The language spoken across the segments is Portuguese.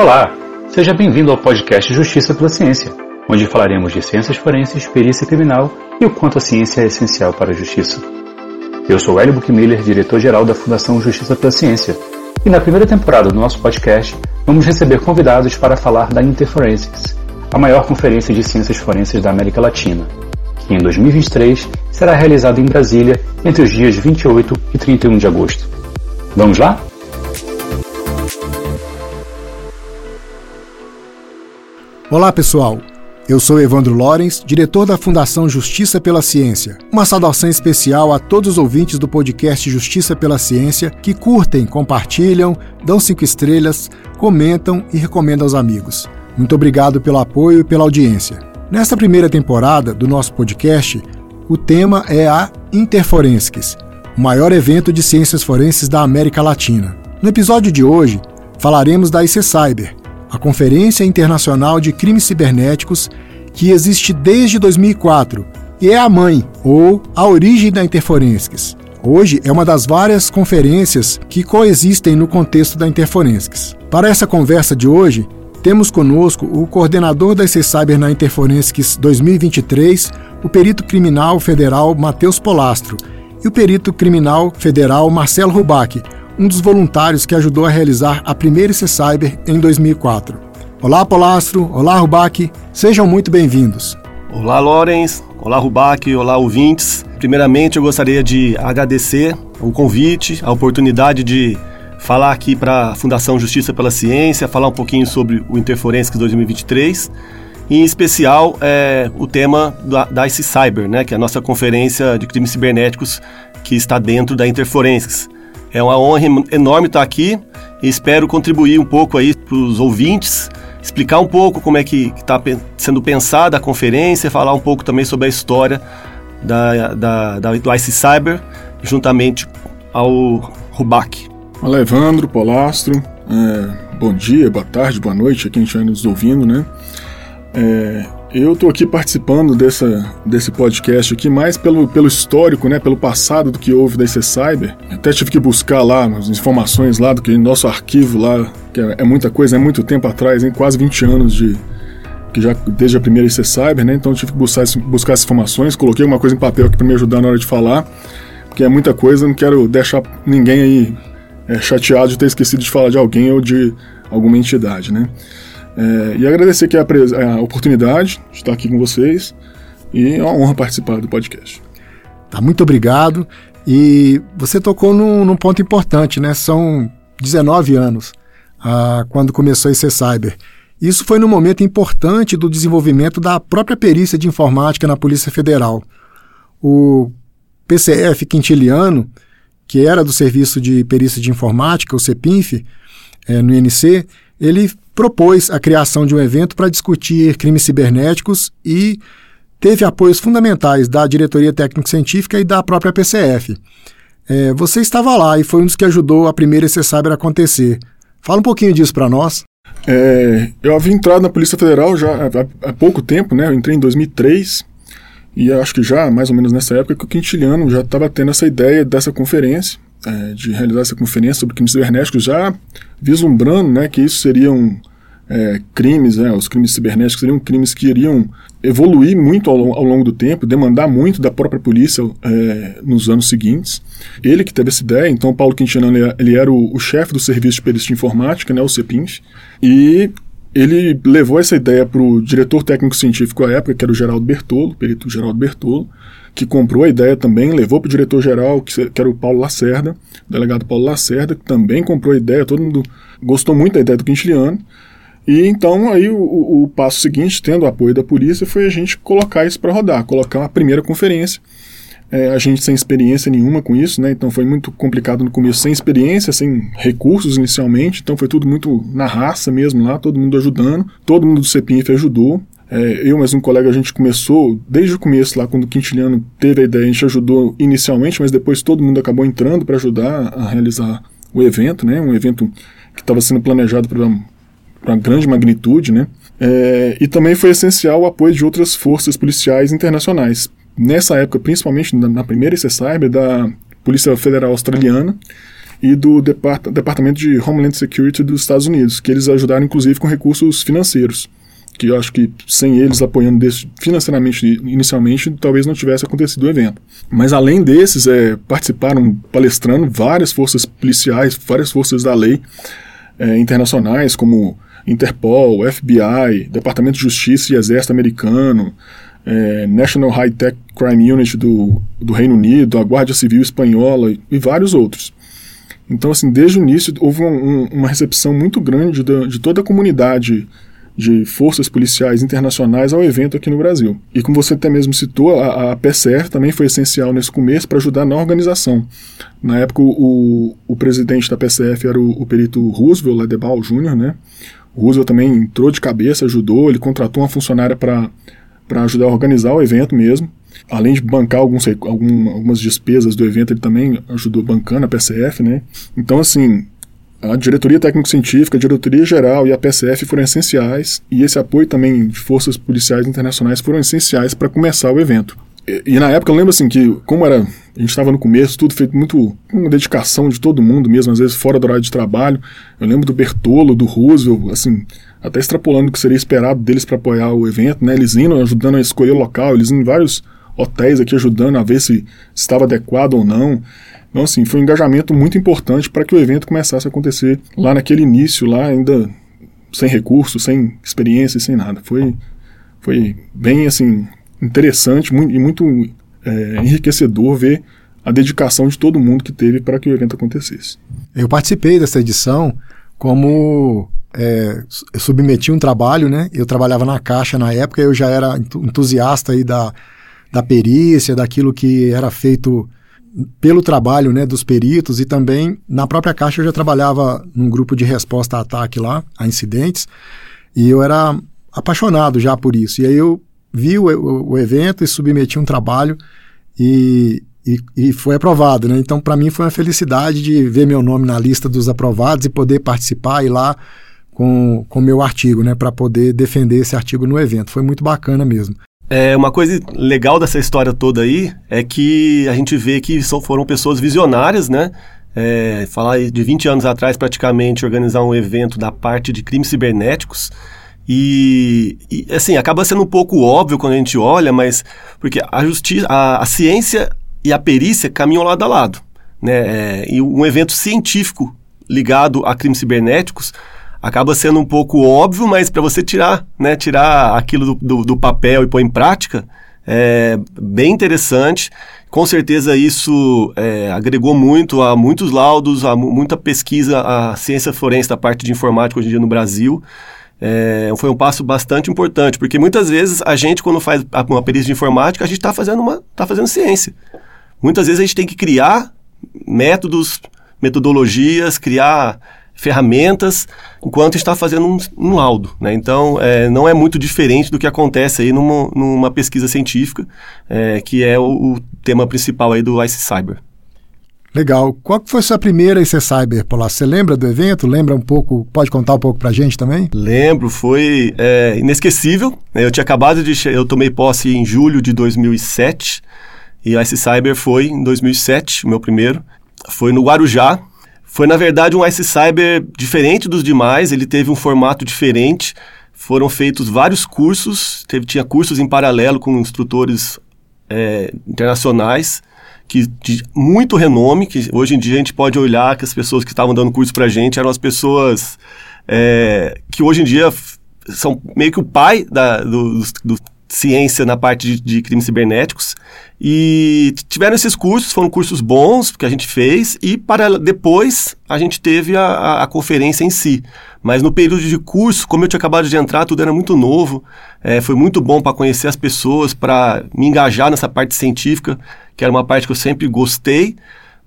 Olá, seja bem-vindo ao podcast Justiça pela Ciência, onde falaremos de ciências forenses, perícia criminal e o quanto a ciência é essencial para a justiça. Eu sou Hélio Buchmiller, diretor-geral da Fundação Justiça pela Ciência, e na primeira temporada do nosso podcast vamos receber convidados para falar da Interforensics, a maior conferência de ciências forenses da América Latina, que em 2023 será realizada em Brasília entre os dias 28 e 31 de agosto. Vamos lá? Olá, pessoal. Eu sou Evandro Lorenz, diretor da Fundação Justiça pela Ciência. Uma saudação especial a todos os ouvintes do podcast Justiça pela Ciência que curtem, compartilham, dão cinco estrelas, comentam e recomendam aos amigos. Muito obrigado pelo apoio e pela audiência. Nesta primeira temporada do nosso podcast, o tema é a Interforensics, o maior evento de ciências forenses da América Latina. No episódio de hoje, falaremos da IC Cyber, a Conferência Internacional de Crimes Cibernéticos, que existe desde 2004 e é a mãe ou a origem da Interforensics. Hoje é uma das várias conferências que coexistem no contexto da Interforensics. Para essa conversa de hoje, temos conosco o coordenador da Cyber na Interforensics 2023, o perito criminal federal Matheus Polastro, e o perito criminal federal Marcelo Rubac, um dos voluntários que ajudou a realizar a primeira IC Cyber em 2004. Olá, Polastro. Olá, Rubac. Sejam muito bem-vindos. Olá, Lorenz. Olá, Rubac. Olá, ouvintes. Primeiramente, eu gostaria de agradecer o convite, a oportunidade de falar aqui para a Fundação Justiça pela Ciência, falar um pouquinho sobre o Interforensics 2023 e, em especial, é, o tema da, da ICE Cyber, né, que é a nossa conferência de crimes cibernéticos que está dentro da Interforensics. É uma honra enorme estar aqui e espero contribuir um pouco aí para os ouvintes, explicar um pouco como é que está sendo pensada a conferência, falar um pouco também sobre a história da, da, da do ICE Cyber, juntamente ao Rubac. Olá, Evandro, Polastro. É, bom dia, boa tarde, boa noite a quem estiver nos ouvindo, né? É, eu estou aqui participando dessa, desse podcast aqui mais pelo, pelo histórico, né, pelo passado do que houve da IC Cyber. Até tive que buscar lá as informações lá do que nosso arquivo lá, que é, é muita coisa, é muito tempo atrás, hein, quase 20 anos de que já desde a primeira IC Cyber, né? Então tive que buscar, buscar essas informações, coloquei uma coisa em papel aqui para me ajudar na hora de falar, porque é muita coisa, não quero deixar ninguém aí é, chateado de ter esquecido de falar de alguém ou de alguma entidade, né? É, e agradecer aqui a, a, oportunidade de estar aqui com vocês e é uma honra participar do podcast. Tá, muito obrigado. E você tocou num, num ponto importante, né? São 19 anos ah, quando começou esse cyber. Isso foi num momento importante do desenvolvimento da própria perícia de informática na Polícia Federal. O PCF Quintiliano, que era do Serviço de Perícia de Informática, o CEPINF, é, no INC, ele propôs a criação de um evento para discutir crimes cibernéticos e teve apoios fundamentais da diretoria técnico-científica e da própria PCF. É, você estava lá e foi um dos que ajudou a primeira EC Cyber acontecer. Fala um pouquinho disso para nós. É, eu havia entrado na Polícia Federal já há, há, pouco tempo, né? Eu entrei em 2003 e acho que já mais ou menos nessa época que o Quintiliano já estava tendo essa ideia dessa conferência é, de realizar essa conferência sobre crimes cibernéticos, já vislumbrando né, que isso seriam é, crimes, né, os crimes cibernéticos seriam crimes que iriam evoluir muito ao, ao longo do tempo, demandar muito da própria polícia é, nos anos seguintes. Ele que teve essa ideia, então Paulo Quintana ele, era o, o chefe do Serviço de Perícia de Informática, né, o CEPINF, e ele levou essa ideia para o diretor técnico-científico à época, que era o Geraldo Bertolo, perito Geraldo Bertolo, que comprou a ideia também, levou para o diretor-geral, que, era o Paulo Lacerda, o delegado Paulo Lacerda, que também comprou a ideia, todo mundo gostou muito da ideia do Quintiliano. E então aí o, o, passo seguinte, tendo o apoio da polícia, foi a gente colocar isso para rodar, colocar uma primeira conferência. É, a gente sem experiência nenhuma com isso, né? Então foi muito complicado no começo, sem experiência, sem recursos inicialmente. Então foi tudo muito na raça mesmo lá, todo mundo ajudando. Todo mundo do CEPINF ajudou. É, eu mais um colega, a gente começou desde o começo lá, quando o Quintiliano teve a ideia, a gente ajudou inicialmente, mas depois todo mundo acabou entrando para ajudar a realizar o evento, né? Um evento que estava sendo planejado para uma grande magnitude, né? É, e também foi essencial o apoio de outras forças policiais internacionais. Nessa época, principalmente na, na primeira IC Cyber, da Polícia Federal Australiana e do Depart Departamento de Homeland Security dos Estados Unidos, que eles ajudaram inclusive com recursos financeiros, que eu acho que sem eles apoiando financeiramente inicialmente, talvez não tivesse acontecido o evento. Mas além desses, é, participaram palestrando várias forças policiais, várias forças da lei é, internacionais, como Interpol, FBI, Departamento de Justiça e Exército Americano, é, National High Tech Crime Unit do, do Reino Unido, a Guarda Civil Espanhola e, e vários outros. Então, assim, desde o início houve um, uma recepção muito grande de, de toda a comunidade de forças policiais internacionais ao evento aqui no Brasil. E como você até mesmo citou, a, a PCR também foi essencial nesse começo para ajudar na organização. Na época, o, o presidente da PCF era o, o perito Roosevelt Ledebal Jr., né? Roosevelt também entrou de cabeça, ajudou, ele contratou uma funcionária para ajudar a organizar o evento mesmo. Além de bancar alguns, algum, algumas despesas do evento, ele também ajudou bancando a PCF, né? Então, assim, a diretoria técnico-científica, a diretoria geral e a PSF foram essenciais, e esse apoio também de forças policiais internacionais foram essenciais para começar o evento. E, e, na época eu lembro assim que, como era, a gente estava no começo, tudo feito muito com dedicação de todo mundo mesmo, às vezes fora do horário de trabalho. Eu lembro do Bertolo, do Roosevelt, assim, até extrapolando o que seria esperado deles para apoiar o evento, né? Eles indo ajudando a escolher o local, eles indo em vários hotéis aqui ajudando a ver se estava adequado ou não. Então, assim, foi um engajamento muito importante para que o evento começasse a acontecer lá naquele início, lá ainda sem recursos, sem experiência sem nada. Foi, foi bem, assim, interessante e muito é, enriquecedor ver a dedicação de todo mundo que teve para que o evento acontecesse. Eu participei dessa edição como é, eu submeti um trabalho, né? Eu trabalhava na Caixa na época, eu já era entusiasta aí da, da perícia, daquilo que era feito pelo trabalho né, dos peritos e também na própria Caixa eu já trabalhava num grupo de resposta a ataque lá, a incidentes, e eu era apaixonado já por isso. E aí eu vi o, o, evento e submeti um trabalho e, e, e foi aprovado. Né? Então, para mim, foi uma felicidade de ver meu nome na lista dos aprovados e poder participar e lá com o meu artigo, né, para poder defender esse artigo no evento. Foi muito bacana mesmo. É, uma coisa legal dessa história toda aí é que a gente vê que são, foram pessoas visionárias, né? É, falar de 20 anos atrás, praticamente, organizar um evento da parte de crimes cibernéticos. E, e, assim, acaba sendo um pouco óbvio quando a gente olha, mas porque a justiça, a, a ciência e a perícia caminham lado a lado. Né? É, e um evento científico ligado a crimes cibernéticos acaba sendo um pouco óbvio, mas para você tirar, né, tirar aquilo do, do, do, papel e pôr em prática, é bem interessante. Com certeza isso é, agregou muito a muitos laudos, a muita pesquisa, a ciência forense da parte de informática hoje em dia no Brasil. É, foi um passo bastante importante, porque muitas vezes a gente, quando faz uma perícia de informática, a gente está fazendo, uma, tá fazendo ciência. Muitas vezes a gente tem que criar métodos, metodologias, criar ferramentas enquanto está fazendo um, um laudo. Né? Então, é, não é muito diferente do que acontece aí numa, numa pesquisa científica, é, que é o, o, tema principal aí do ICE Cyber. Legal. Qual foi a sua primeira IC Cyber, Polar? Você lembra do evento? Lembra um pouco? Pode contar um pouco pra gente também? Lembro, foi é, inesquecível. Eu tinha acabado de... Eu tomei posse em julho de 2007 e o ICE Cyber foi em 2007, o meu primeiro. Foi no Guarujá, foi, na verdade, um Ice Cyber diferente dos demais, ele teve um formato diferente. Foram feitos vários cursos, teve, tinha cursos em paralelo com instrutores é, internacionais que de muito renome, que hoje em dia a gente pode olhar que as pessoas que estavam dando curso para a gente eram as pessoas é, que hoje em dia são meio que o pai da, do, do, ciência na parte de, de, crimes cibernéticos. E tiveram esses cursos, foram cursos bons que a gente fez, e para depois a gente teve a, a, a conferência em si. Mas no período de curso, como eu tinha acabado de entrar, tudo era muito novo, é, foi muito bom para conhecer as pessoas, para me engajar nessa parte científica, que era uma parte que eu sempre gostei,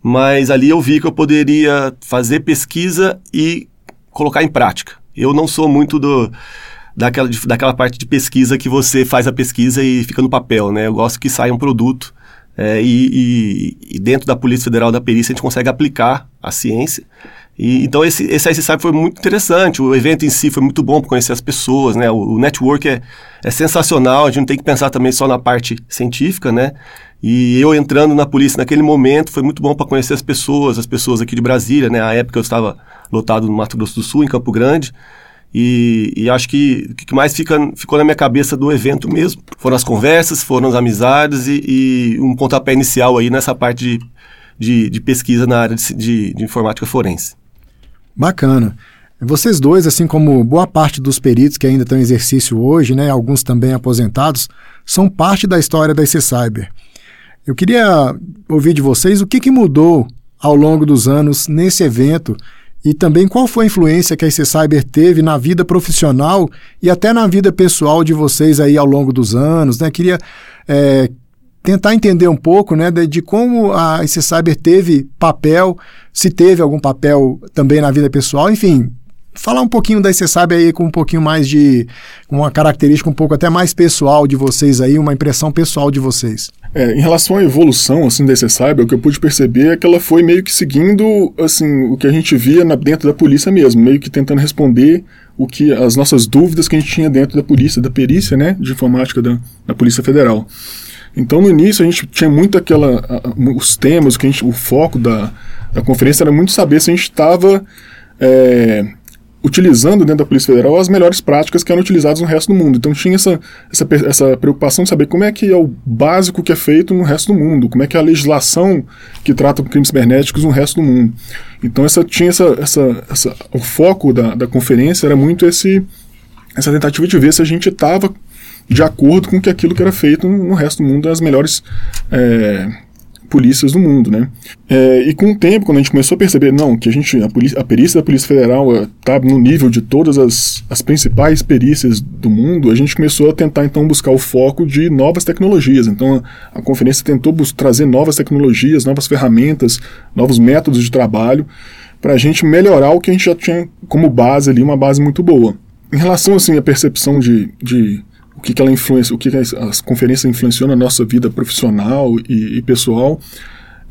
mas ali eu vi que eu poderia fazer pesquisa e colocar em prática. Eu não sou muito do daquela, daquela parte de pesquisa que você faz a pesquisa e fica no papel, né? Eu gosto que saia um produto é, e, e, e, dentro da Polícia Federal da Perícia a gente consegue aplicar a ciência. E, então esse, esse ICSAB foi muito interessante, o evento em si foi muito bom para conhecer as pessoas, né? O, o network é, é sensacional, a gente não tem que pensar também só na parte científica, né? E eu entrando na polícia naquele momento foi muito bom para conhecer as pessoas, as pessoas aqui de Brasília, né? A época eu estava lotado no Mato Grosso do Sul, em Campo Grande, e, e, acho que o que mais fica, ficou na minha cabeça do evento mesmo foram as conversas, foram as amizades e, e um pontapé inicial aí nessa parte de, de, de pesquisa na área de, de, informática forense. Bacana. Vocês dois, assim como boa parte dos peritos que ainda estão em exercício hoje, né, alguns também aposentados, são parte da história da IC Cyber. Eu queria ouvir de vocês o que, que mudou ao longo dos anos nesse evento e também qual foi a influência que a IC Cyber teve na vida profissional e até na vida pessoal de vocês aí ao longo dos anos, né? Queria é, tentar entender um pouco, né, de, de como a IC Cyber teve papel, se teve algum papel também na vida pessoal, enfim, falar um pouquinho da IC Cyber aí com um pouquinho mais de uma característica um pouco até mais pessoal de vocês aí, uma impressão pessoal de vocês. É, em relação à evolução assim da Cyber, o que eu pude perceber é que ela foi meio que seguindo assim o que a gente via na, dentro da polícia mesmo, meio que tentando responder o que as nossas dúvidas que a gente tinha dentro da polícia, da perícia, né, de informática da, da Polícia Federal. Então no início a gente tinha muito aquela a, os temas, que a gente, o foco da, da conferência era muito saber se a gente estava é, utilizando dentro da Polícia Federal as melhores práticas que eram utilizadas no resto do mundo. Então tinha essa, essa, essa, preocupação de saber como é que é o básico que é feito no resto do mundo, como é que é a legislação que trata crimes cibernéticos no resto do mundo. Então essa, tinha essa, essa, essa o foco da, da conferência era muito esse, essa tentativa de ver se a gente estava de acordo com que aquilo que era feito no resto do mundo, as melhores é, polícias do mundo, né? É, e com o tempo, quando a gente começou a perceber, não, que a gente, a, polícia, a perícia da Polícia Federal está no nível de todas as, as principais perícias do mundo, a gente começou a tentar então buscar o foco de novas tecnologias. Então a, a conferência tentou trazer novas tecnologias, novas ferramentas, novos métodos de trabalho para a gente melhorar o que a gente já tinha como base ali, uma base muito boa. Em relação assim à percepção de, de o que, que ela influencia, o que, que as, as conferências influenciam na nossa vida profissional e, e pessoal.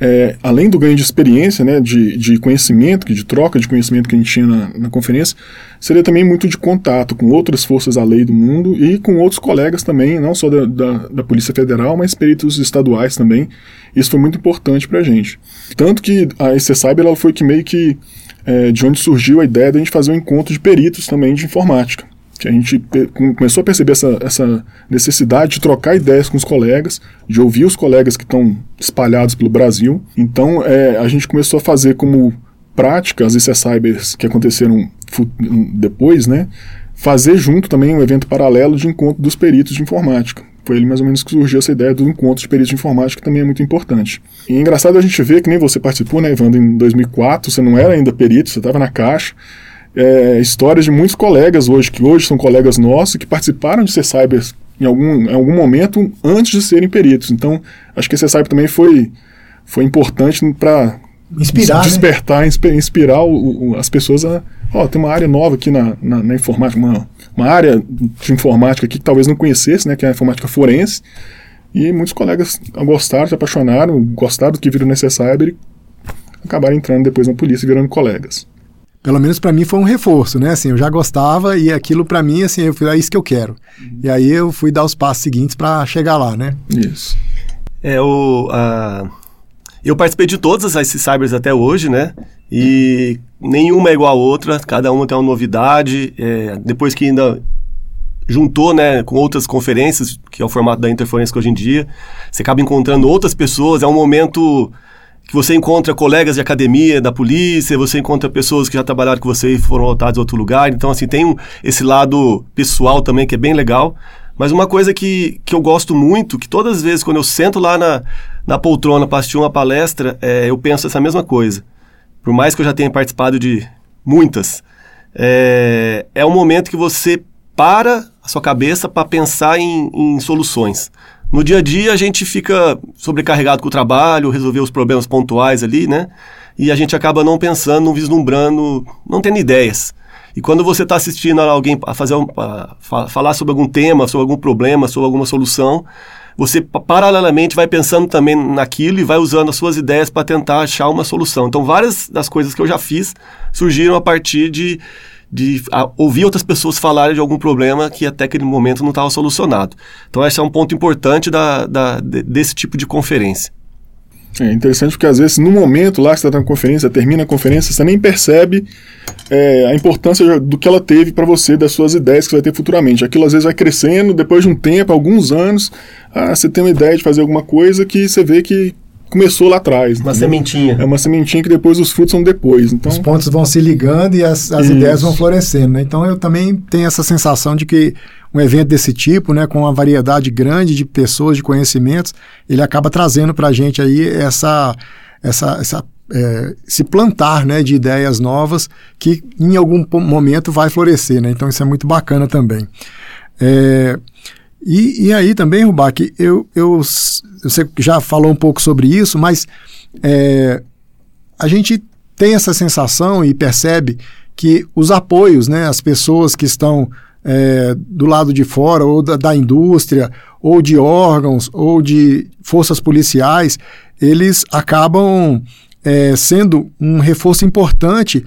É, além do ganho de experiência, né, de, de conhecimento, de troca de conhecimento que a gente tinha na, na, conferência, seria também muito de contato com outras forças da lei do mundo e com outros colegas também, não só da, da, da Polícia Federal, mas peritos estaduais também. Isso foi muito importante para a gente. Tanto que a EC Cyber ela foi que meio que é, de onde surgiu a ideia de a gente fazer um encontro de peritos também de informática que a gente começou a perceber essa, essa necessidade de trocar ideias com os colegas, de ouvir os colegas que estão espalhados pelo Brasil. Então, é, a gente começou a fazer como prática as ICE que aconteceram depois, né? Fazer junto também um evento paralelo de encontro dos peritos de informática. Foi ali mais ou menos que surgiu essa ideia do encontro de peritos de informática, que também é muito importante. E é engraçado a gente ver que nem você participou, né, Evandro, em 2004, você não era ainda perito, você estava na caixa, é, histórias de muitos colegas hoje, que hoje são colegas nossos, que participaram de ser cyber em algum, em algum momento antes de serem peritos. Então, acho que esse cyber também foi, foi importante para inspirar, despertar, né? inspirar o, o, as pessoas a. Ó, tem uma área nova aqui na, na, na, informática, uma, uma área de informática aqui que talvez não conhecesse, né, que é a informática forense. E muitos colegas gostaram, se apaixonaram, gostaram do que viram nesse cyber e acabaram entrando depois na polícia e virando colegas pelo menos para mim foi um reforço, né? Assim, eu já gostava e aquilo para mim, assim, eu fui, é isso que eu quero. Uhum. E aí eu fui dar os passos seguintes para chegar lá, né? Isso. É, o, uh, eu participei de todas as cybers até hoje, né? E nenhuma é igual a outra, cada uma tem uma novidade. É, depois que ainda juntou, né, com outras conferências, que é o formato da interferência hoje em dia, você acaba encontrando outras pessoas, é um momento que você encontra colegas de academia, da polícia, você encontra pessoas que já trabalharam com você e foram lotados em outro lugar. Então, assim, tem um, esse lado pessoal também que é bem legal. Mas uma coisa que, que eu gosto muito, que todas as vezes quando eu sento lá na, na poltrona para assistir uma palestra, é, eu penso essa mesma coisa. Por mais que eu já tenha participado de muitas, é, é um momento que você para a sua cabeça para pensar em, em soluções. No dia a dia a gente fica sobrecarregado com o trabalho, resolver os problemas pontuais ali, né? E a gente acaba não pensando, não vislumbrando, não tendo ideias. E quando você está assistindo a alguém a fazer a falar sobre algum tema, sobre algum problema, sobre alguma solução, você paralelamente vai pensando também naquilo e vai usando as suas ideias para tentar achar uma solução. Então, várias das coisas que eu já fiz surgiram a partir de, de a, ouvir outras pessoas falarem de algum problema que até aquele momento não estava solucionado. Então, esse é um ponto importante da, da, desse tipo de conferência. É interessante porque às vezes no momento lá que você está na conferência, termina a conferência, você nem percebe é, a importância do que ela teve para você, das suas ideias que você vai ter futuramente. Aquilo às vezes vai crescendo, depois de um tempo, alguns anos, ah, você tem uma ideia de fazer alguma coisa que você vê que começou lá atrás. Uma entendeu? sementinha. É uma sementinha que depois os frutos são depois. Então... Os pontos vão se ligando e as, as ideias vão florescendo. Né? Então eu também tenho essa sensação de que um evento desse tipo, né, com uma variedade grande de pessoas, de conhecimentos, ele acaba trazendo para a gente aí essa, essa, essa é, se plantar né, de ideias novas que em algum momento vai florescer. Né? Então isso é muito bacana também. É, e, e aí também, Rubac, eu, eu, você já falou um pouco sobre isso, mas é, a gente tem essa sensação e percebe que os apoios, né, as pessoas que estão é, do lado de fora, ou da, da, indústria, ou de órgãos, ou de forças policiais, eles acabam é, sendo um reforço importante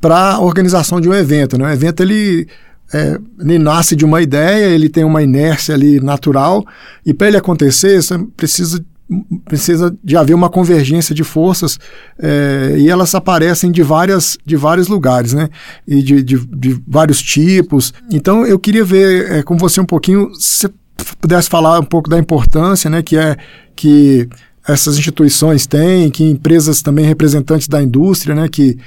para a organização de um evento. Né? O evento ele é, ele nasce de uma ideia, ele tem uma inércia ali natural, e para ele acontecer, você precisa, precisa de haver uma convergência de forças, é, e elas aparecem de, várias, de vários lugares, né? E de, de, de vários tipos. Então eu queria ver é, com você um pouquinho, se pudesse falar um pouco da importância, né? Que é que essas instituições têm, que empresas também representantes da indústria, né? Que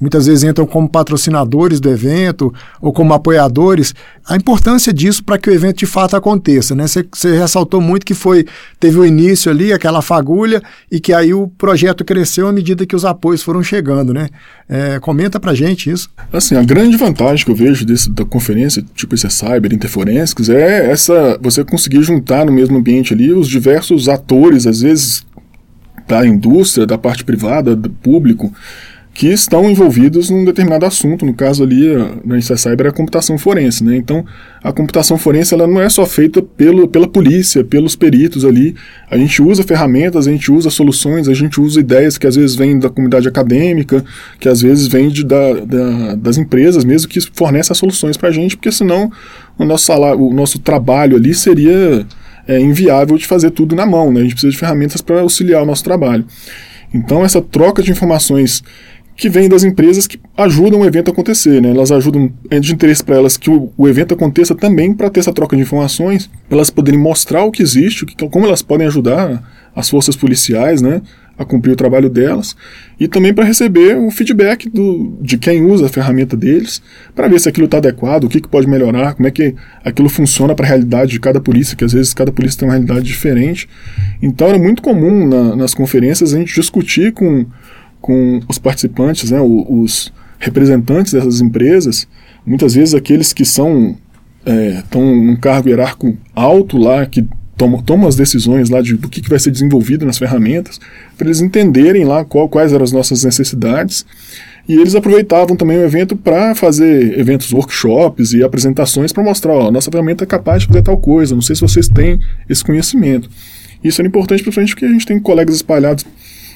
muitas vezes entram como patrocinadores do evento ou como apoiadores, a importância disso para que o evento de fato aconteça. Né? Você ressaltou muito que foi teve o início ali, aquela fagulha, e que aí o projeto cresceu à medida que os apoios foram chegando. Né? É, comenta para gente isso. Assim, a grande vantagem que eu vejo desse, da conferência, tipo esse Cyber Interforensics, é essa você conseguir juntar no mesmo ambiente ali os diversos atores, às vezes da indústria, da parte privada, do público, que estão envolvidos num determinado assunto, no caso ali na Cyber é a computação forense, né? Então, a computação forense ela não é só feita pelo, pela polícia, pelos peritos ali. A gente usa ferramentas, a gente usa soluções, a gente usa ideias que às vezes vêm da comunidade acadêmica, que às vezes vêm de, da, da, das empresas mesmo que fornecem as soluções para a gente, porque senão o nosso salário, o nosso trabalho ali seria é, inviável de fazer tudo na mão, né? A gente precisa de ferramentas para auxiliar o nosso trabalho. Então, essa troca de informações que vem das empresas que ajudam o evento a acontecer, né? Elas ajudam, é de interesse para elas que o, o, evento aconteça também para ter essa troca de informações, para elas poderem mostrar o que existe, o que, como elas podem ajudar as forças policiais, né? A cumprir o trabalho delas e também para receber o feedback do, de quem usa a ferramenta deles, para ver se aquilo está adequado, o que, que pode melhorar, como é que aquilo funciona para a realidade de cada polícia, que às vezes cada polícia tem uma realidade diferente. Então era muito comum na, nas conferências a gente discutir com com os participantes, né, os representantes dessas empresas, muitas vezes aqueles que são estão é, num cargo hierárquico alto lá, que tomam, as decisões lá de, do que, que vai ser desenvolvido nas ferramentas, para eles entenderem lá qual, quais eram as nossas necessidades. E eles aproveitavam também o evento para fazer eventos, workshops e apresentações para mostrar, ó, nossa ferramenta é capaz de fazer tal coisa, não sei se vocês têm esse conhecimento. Isso era importante, principalmente porque a gente tem colegas espalhados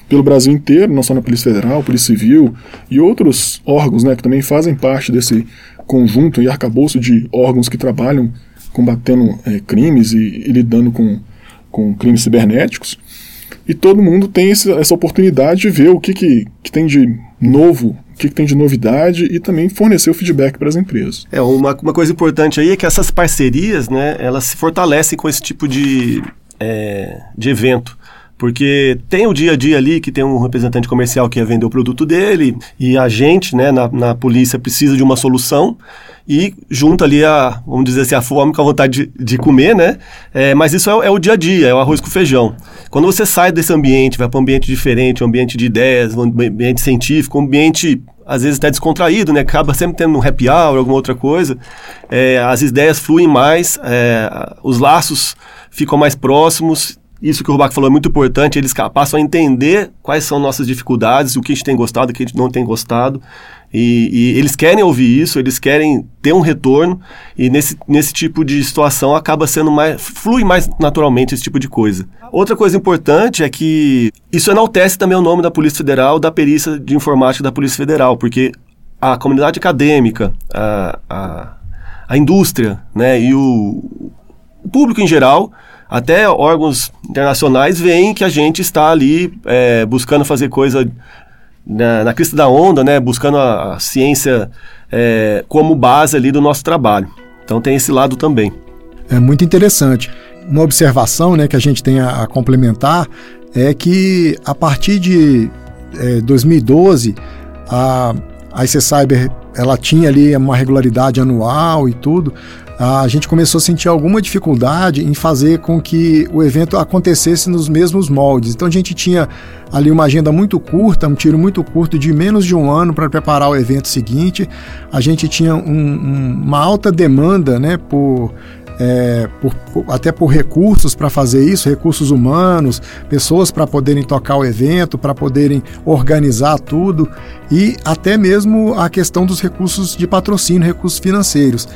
pelo Brasil inteiro, não só na Polícia Federal, Polícia Civil e outros órgãos né, que também fazem parte desse conjunto e arcabouço de órgãos que trabalham combatendo é, crimes e, e, lidando com, com crimes cibernéticos. E todo mundo tem esse, essa oportunidade de ver o que, que, que tem de novo, o que, que, tem de novidade e também fornecer o feedback para as empresas. É, uma, uma coisa importante aí é que essas parcerias, né, elas se fortalecem com esse tipo de, é, de evento. Porque tem o dia a dia ali que tem um representante comercial que ia vender o produto dele e a gente, né, na, na polícia, precisa de uma solução e junta ali a, vamos dizer assim, a fome com a vontade de, de comer, né? É, mas isso é, é, o dia a dia, é o arroz com feijão. Quando você sai desse ambiente, vai para um ambiente diferente, um ambiente de ideias, um ambiente científico, um ambiente às vezes até descontraído, né? Acaba sempre tendo um happy hour, alguma outra coisa. É, as ideias fluem mais, é, os laços ficam mais próximos isso que o Rubac falou é muito importante, eles passam a entender quais são nossas dificuldades, o que a gente tem gostado, o que a gente não tem gostado. E, e, eles querem ouvir isso, eles querem ter um retorno, e nesse, nesse tipo de situação acaba sendo mais. flui mais naturalmente esse tipo de coisa. Outra coisa importante é que isso enaltece também o nome da Polícia Federal, da perícia de informática da Polícia Federal, porque a comunidade acadêmica, a, a, a indústria né, e o, o público em geral até órgãos internacionais veem que a gente está ali é, buscando fazer coisa na, na crista da onda, né, buscando a, a ciência é, como base ali do nosso trabalho. Então tem esse lado também. É muito interessante. Uma observação né, que a gente tem a, a complementar é que a partir de é, 2012 a, a IC Cyber ela tinha ali uma regularidade anual e tudo, a gente começou a sentir alguma dificuldade em fazer com que o evento acontecesse nos mesmos moldes. Então a gente tinha ali uma agenda muito curta, um tiro muito curto de menos de um ano para preparar o evento seguinte. A gente tinha um, um, uma alta demanda né, por é, por, até por recursos para fazer isso, recursos humanos, pessoas para poderem tocar o evento, para poderem organizar tudo e até mesmo a questão dos recursos de patrocínio, recursos financeiros.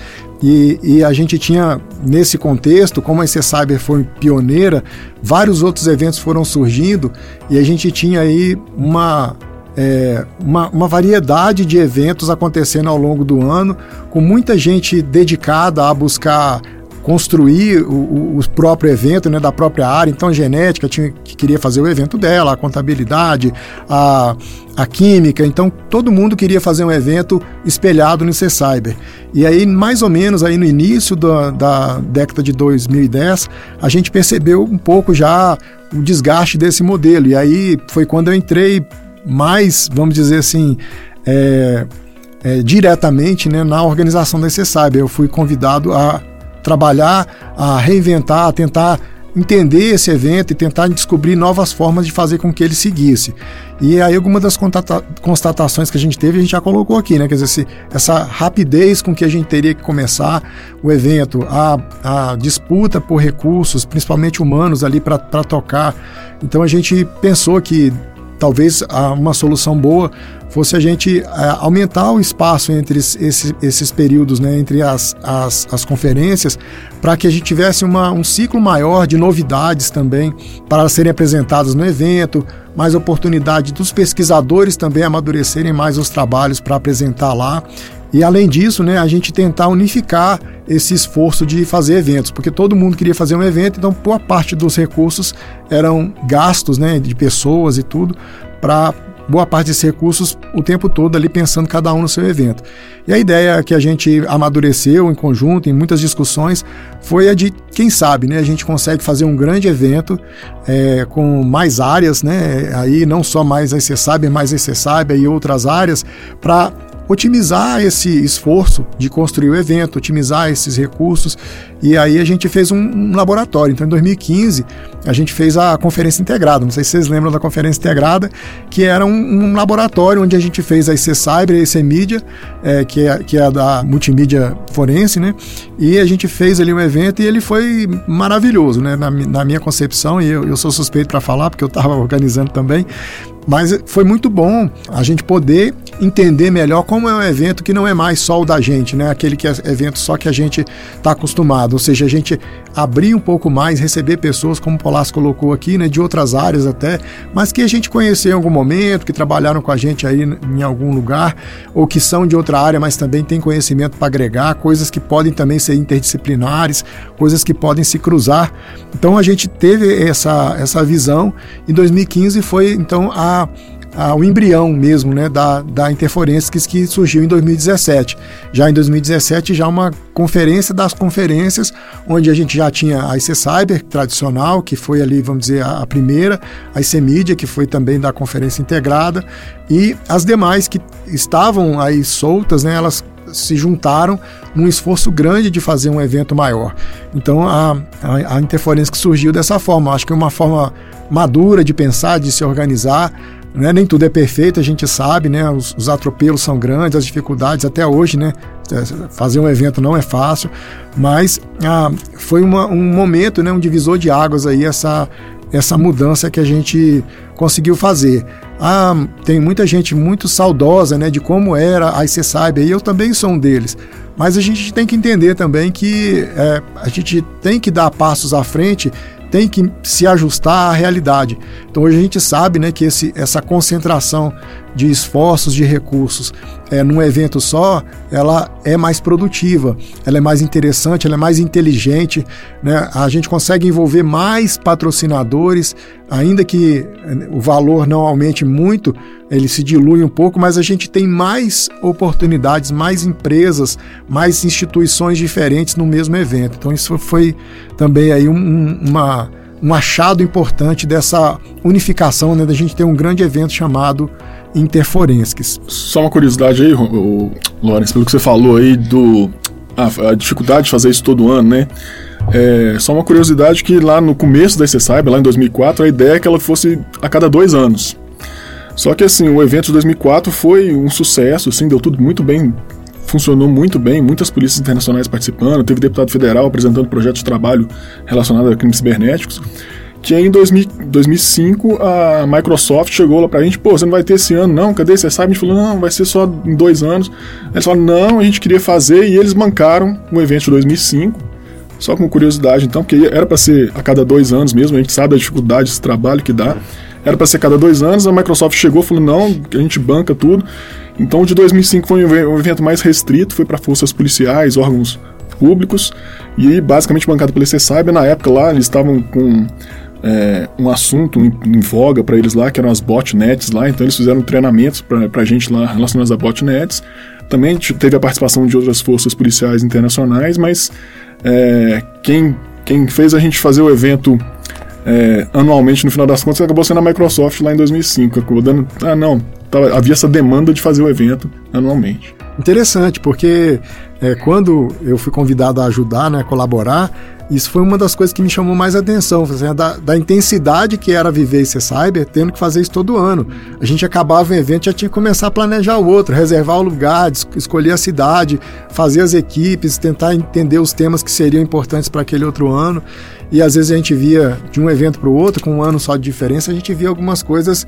E, e, a gente tinha, nesse contexto, como a IC Cyber foi pioneira, vários outros eventos foram surgindo e a gente tinha aí uma, é, uma, uma, variedade de eventos acontecendo ao longo do ano, com muita gente dedicada a buscar construir o, o, próprio evento né, da própria área. Então, a genética tinha, que queria fazer o evento dela, a contabilidade, a, a química. Então, todo mundo queria fazer um evento espelhado no C-Cyber. E aí, mais ou menos aí no início da, da década de 2010, a gente percebeu um pouco já o desgaste desse modelo. E aí foi quando eu entrei mais, vamos dizer assim, é, é, diretamente né, na organização da C-Cyber. Eu fui convidado a trabalhar, a reinventar, a tentar entender esse evento e tentar descobrir novas formas de fazer com que ele seguisse. E aí alguma das constatações que a gente teve, a gente já colocou aqui, né? Quer dizer, essa rapidez com que a gente teria que começar o evento, a, a disputa por recursos, principalmente humanos ali para tocar. Então a gente pensou que talvez uma solução boa fosse a gente é, aumentar o espaço entre esses, esses períodos, né, entre as, as, as conferências, para que a gente tivesse uma, um ciclo maior de novidades também para serem apresentadas no evento, mais oportunidade dos pesquisadores também amadurecerem mais os trabalhos para apresentar lá. E além disso, né, a gente tentar unificar esse esforço de fazer eventos, porque todo mundo queria fazer um evento, então boa parte dos recursos eram gastos, né, de pessoas e tudo, para boa parte desses recursos o tempo todo ali pensando cada um no seu evento. E a ideia que a gente amadureceu em conjunto, em muitas discussões, foi a de, quem sabe, né, a gente consegue fazer um grande evento é, com mais áreas, né, aí não só mais a ICSAB, mais a ICSAB e outras áreas, para otimizar esse esforço de construir o evento, otimizar esses recursos. E aí a gente fez um, um, laboratório. Então, em 2015, a gente fez a conferência integrada. Não sei se vocês lembram da conferência integrada, que era um, um laboratório onde a gente fez a IC Cyber, a IC Media, é, que, é, que é da multimídia forense, né? E a gente fez ali um evento e ele foi maravilhoso, né? Na, na minha concepção, e eu, eu sou suspeito para falar, porque eu estava organizando também. Mas foi muito bom a gente poder entender melhor como é um evento que não é mais só o da gente, né? Aquele que é evento só que a gente está acostumado. Ou seja, a gente abrir um pouco mais, receber pessoas, como o Polasco colocou aqui, né? De outras áreas até, mas que a gente conheceu em algum momento, que trabalharam com a gente aí em algum lugar, ou que são de outra área, mas também têm conhecimento para agregar, coisas que podem também ser interdisciplinares, coisas que podem se cruzar. Então a gente teve essa, essa visão. Em 2015 foi então a o embrião mesmo né, da, da Interforensics que surgiu em 2017. Já em 2017, já uma conferência das conferências, onde a gente já tinha a IC Cyber tradicional, que foi ali, vamos dizer, a, a primeira, a IC Media, que foi também da conferência integrada, e as demais que estavam aí soltas, né, elas se juntaram num esforço grande de fazer um evento maior. Então a, a, a Interforensics surgiu dessa forma, acho que é uma forma madura de pensar, de se organizar. Né? Nem tudo é perfeito, a gente sabe, né? Os, os, atropelos são grandes, as dificuldades até hoje, né? É, fazer um evento não é fácil, mas ah, foi uma, um momento, né? Um divisor de águas aí essa essa mudança que a gente conseguiu fazer. ah, tem muita gente muito saudosa né, de como era a IC Cyber, e eu também sou um deles. Mas a gente tem que entender também que é, a gente tem que dar passos à frente tem que se ajustar à realidade. Então hoje a gente sabe né, que esse, essa concentração de esforços, de recursos é, num evento só, ela é mais produtiva, ela é mais interessante, ela é mais inteligente, né? a gente consegue envolver mais patrocinadores, ainda que é, o valor não aumente muito, ele se dilui um pouco, mas a gente tem mais oportunidades, mais empresas, mais instituições diferentes no mesmo evento. Então isso foi também aí um, uma, um achado importante dessa unificação, né, da gente ter um grande evento chamado Interforensics. Só uma curiosidade aí, Lawrence, pelo que você falou aí do a, dificuldade de fazer isso todo ano, né? É, só uma curiosidade que lá no começo da ICCyber, lá em 2004, a ideia é que ela fosse a cada dois anos. Só que assim, o evento de 2004 foi um sucesso, assim, deu tudo muito bem, funcionou muito bem, muitas polícias internacionais participando, teve deputado federal apresentando projetos de trabalho relacionados a crimes cibernéticos que em 2000, 2005 a Microsoft chegou lá pra gente, pô, você não vai ter esse ano, não, cadê? Você sabe? A gente falou, não, vai ser só em dois anos. Eles falaram, não, a gente queria fazer e eles bancaram um evento de 2005, só com curiosidade então, porque era para ser a cada dois anos mesmo, a gente sabe a dificuldade desse trabalho que dá. Era para ser cada dois anos, a Microsoft chegou e falou, não, a gente banca tudo. Então de 2005 foi um evento mais restrito, foi para forças policiais, órgãos públicos, e aí basicamente bancado pelo CSAIB. Na época lá, eles estavam com é, um assunto em, em voga para eles lá, que eram as botnets lá, então eles fizeram treinamentos para a gente lá relacionados a botnets. Também teve a participação de outras forças policiais internacionais, mas é, quem, quem fez a gente fazer o evento é, anualmente, no final das contas, acabou sendo a Microsoft lá em 2005. Acabou dando. Ah, não, tava, havia essa demanda de fazer o evento anualmente. Interessante, porque é, quando eu fui convidado a ajudar, né, a colaborar, isso foi uma das coisas que me chamou mais atenção, assim, da, da, intensidade que era viver esse cyber, tendo que fazer isso todo ano. A gente acabava um evento, já tinha que começar a planejar o outro, reservar o lugar, escolher a cidade, fazer as equipes, tentar entender os temas que seriam importantes para aquele outro ano. E às vezes a gente via de um evento para o outro, com um ano só de diferença, a gente via algumas coisas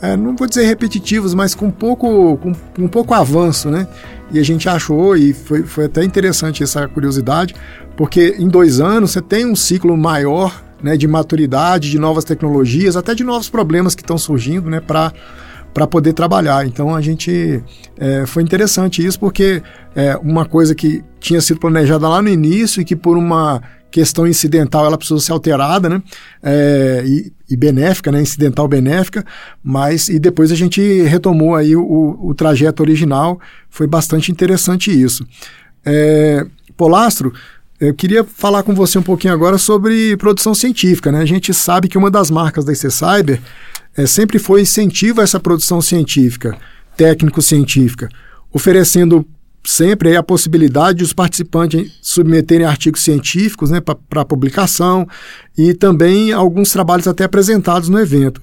é, não vou dizer repetitivos, mas com pouco, com, com pouco avanço, né? E a gente achou, e foi, foi até interessante essa curiosidade, porque em dois anos você tem um ciclo maior né, de maturidade, de novas tecnologias, até de novos problemas que estão surgindo né, para poder trabalhar. Então a gente é, foi interessante isso porque é uma coisa que tinha sido planejada lá no início e que por uma questão incidental ela precisou ser alterada, né? É, e, e, benéfica, né? Incidental benéfica, mas e depois a gente retomou aí o, o trajeto original. Foi bastante interessante isso. É, Polastro, eu queria falar com você um pouquinho agora sobre produção científica. Né? A gente sabe que uma das marcas da IC Cyber é, sempre foi incentivo a essa produção científica, técnico-científica, oferecendo sempre a possibilidade de os participantes submeterem artigos científicos né, para publicação e também alguns trabalhos até apresentados no evento.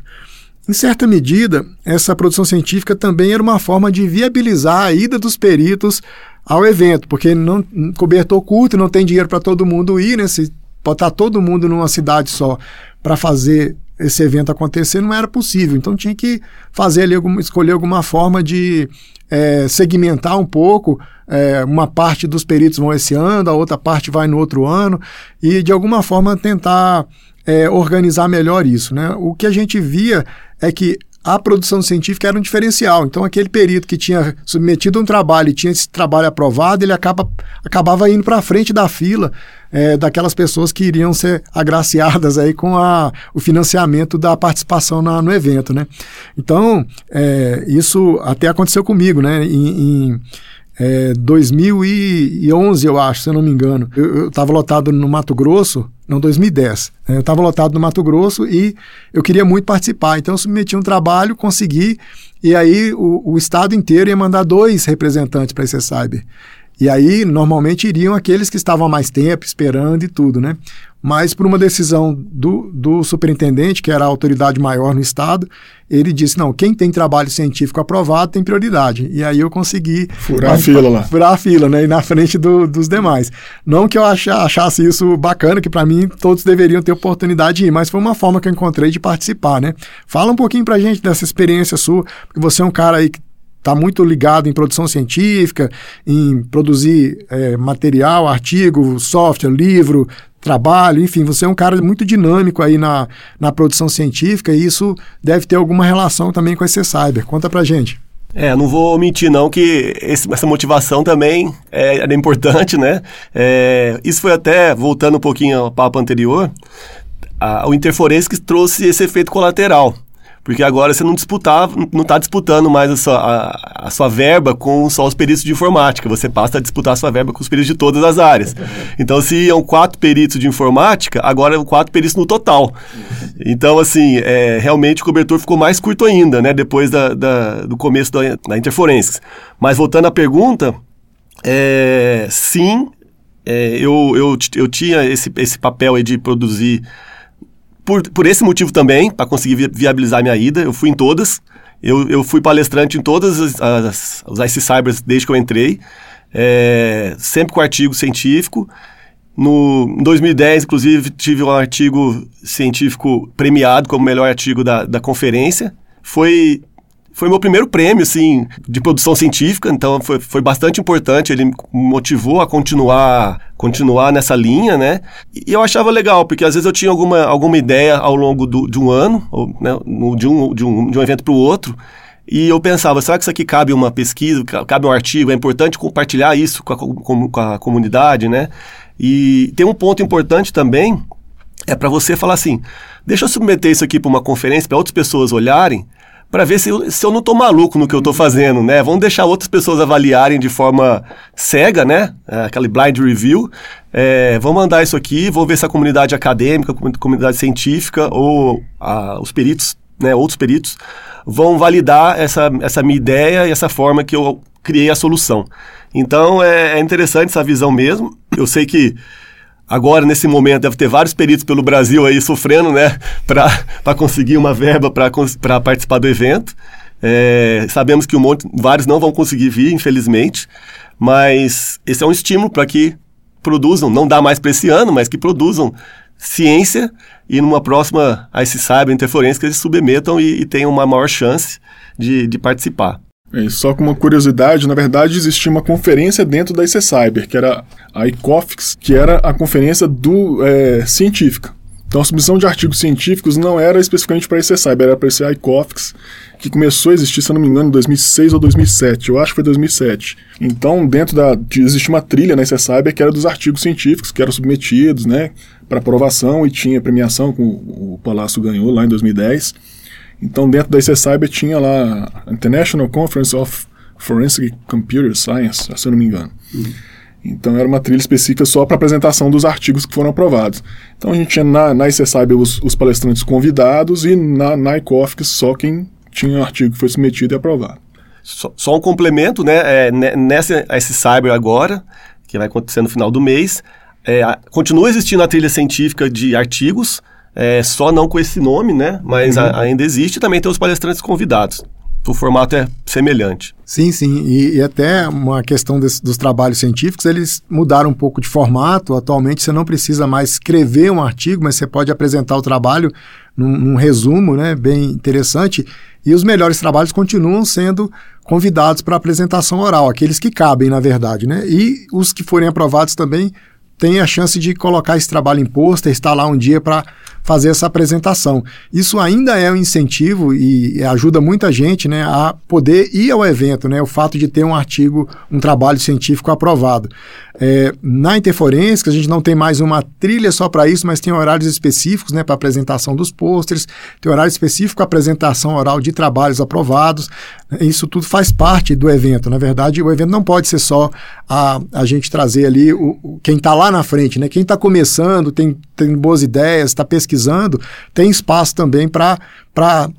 Em certa medida, essa produção científica também era uma forma de viabilizar a ida dos peritos ao evento, porque não cobertor curto, não tem dinheiro para todo mundo ir, né? Se botar todo mundo numa cidade só para fazer esse evento acontecer não era possível. Então tinha que fazer ali alguma, escolher alguma forma de é, segmentar um pouco. É, uma parte dos peritos vão esse ano, a outra parte vai no outro ano, e de alguma forma tentar é, organizar melhor isso. Né? O que a gente via é que a produção científica era um diferencial. Então, aquele perito que tinha submetido um trabalho e tinha esse trabalho aprovado, ele acaba, acabava indo para frente da fila é, daquelas pessoas que iriam ser agraciadas aí com a, o financiamento da participação na, no evento. Né? Então, é, isso até aconteceu comigo. Né? em, em é, 2011, eu acho, se eu não me engano. Eu estava lotado no Mato Grosso, não, 2010. Né? Eu estava lotado no Mato Grosso e eu queria muito participar. Então eu submeti um trabalho, consegui, e aí o, o estado inteiro ia mandar dois representantes para esse cyber. E aí, normalmente, iriam aqueles que estavam há mais tempo esperando e tudo, né? Mas por uma decisão do, do superintendente, que era a autoridade maior no estado, ele disse: não, quem tem trabalho científico aprovado tem prioridade. E aí eu consegui. Furar a fila lá. Furar a fila, né? E na frente do, dos demais. Não que eu achasse isso bacana, que para mim todos deveriam ter oportunidade de ir, mas foi uma forma que eu encontrei de participar, né? Fala um pouquinho pra gente dessa experiência sua, porque você é um cara aí que está muito ligado em produção científica, em produzir é, material, artigo, software, livro, trabalho, enfim, você é um cara muito dinâmico aí na, na produção científica e isso deve ter alguma relação também com esse cyber. Conta pra gente. É, não vou mentir não que esse, essa motivação também é, é importante, né? É, isso foi até, voltando um pouquinho ao papo anterior, a, o Interforensics trouxe esse efeito colateral. Porque agora você não disputava, não está disputando mais a sua, a, a, sua verba com só os peritos de informática. Você passa a disputar a sua verba com os peritos de todas as áreas. Então, se iam quatro peritos de informática, agora é quatro peritos no total. Então, assim, é, realmente o cobertor ficou mais curto ainda, né? Depois da, da do começo da, da Interforensics. Mas voltando à pergunta, é, sim, é, eu, eu, eu tinha esse, esse papel aí de produzir por, por esse motivo também, para conseguir viabilizar minha ida, eu fui em todas. Eu, eu fui palestrante em todas as, as, os IC Cybers desde que eu entrei, é, sempre com artigo científico. No, em 2010, inclusive, tive um artigo científico premiado como melhor artigo da, da conferência. Foi foi meu primeiro prêmio, assim, de produção científica, então foi, foi bastante importante, ele me motivou a continuar, continuar nessa linha, né? E eu achava legal, porque às vezes eu tinha alguma, alguma ideia ao longo do, de um ano, ou, né, de, um, de, um, de um evento para o outro, e eu pensava, será que isso aqui cabe uma pesquisa, cabe um artigo? É importante compartilhar isso com a, com, com a comunidade, né? E tem um ponto importante também, é para você falar assim, deixa eu submeter isso aqui para uma conferência, para outras pessoas olharem, para ver se eu, se eu não estou maluco no que eu estou fazendo, né? Vamos deixar outras pessoas avaliarem de forma cega, né? É, aquele blind review. É, vamos mandar isso aqui, vou ver se a comunidade acadêmica, a comunidade científica ou a, os peritos, né, outros peritos, vão validar essa, essa minha ideia e essa forma que eu criei a solução. Então é, é interessante essa visão mesmo. Eu sei que Agora, nesse momento, deve ter vários peritos pelo Brasil aí sofrendo, né, para conseguir uma verba para participar do evento. É, sabemos que um monte, vários não vão conseguir vir, infelizmente, mas esse é um estímulo para que produzam, não dá mais para esse ano, mas que produzam ciência e numa próxima IC Cyber Interferência que eles submetam e, e tenham uma maior chance de, de participar. É, só com uma curiosidade, na verdade existia uma conferência dentro da IC Cyber, que era a ICOFIX, que era a conferência do é, científica. Então a submissão de artigos científicos não era especificamente para a IC Cyber, era para esse ICOFIX, que começou a existir, se eu não me engano, em 2006 ou 2007, eu acho que foi 2007. Então, dentro da. existia uma trilha na IC Cyber que era dos artigos científicos que eram submetidos, né, para aprovação e tinha premiação, que o Palácio ganhou lá em 2010. Então, dentro da ICCyber tinha lá International Conference of Forensic Computer Science, se eu não me engano. Uhum. Então, era uma trilha específica só para apresentação dos artigos que foram aprovados. Então, a gente tinha na, na ICCyber os, os palestrantes convidados e na, na ICOFIX só quem tinha o artigo que foi submetido e aprovado. Só, só um complemento, né? É, nessa ICCyber agora, que vai acontecer no final do mês, é, continua existindo a trilha científica de artigos, é, só não com esse nome, né? Mas uhum. a, ainda existe também tem os palestrantes convidados. O formato é semelhante. Sim, sim. E, e até uma questão desse, dos trabalhos científicos, eles mudaram um pouco de formato. Atualmente você não precisa mais escrever um artigo, mas você pode apresentar o trabalho num, num resumo né, bem interessante. E os melhores trabalhos continuam sendo convidados para apresentação oral, aqueles que cabem, na verdade. Né? E os que forem aprovados também têm a chance de colocar esse trabalho em pôster, estar lá um dia para fazer essa apresentação. Isso ainda é um incentivo e ajuda muita gente né, a poder ir ao evento, né, o fato de ter um artigo, um trabalho científico aprovado. É, na Interforensic, a gente não tem mais uma trilha só para isso, mas tem horários específicos né, para apresentação dos pôsteres, tem horário específico para apresentação oral de trabalhos aprovados. Isso tudo faz parte do evento. Na verdade, o evento não pode ser só a, a gente trazer ali o, o quem está lá na frente, né? Quem está começando, tem, tem boas ideias, está pesquisando, tem espaço também para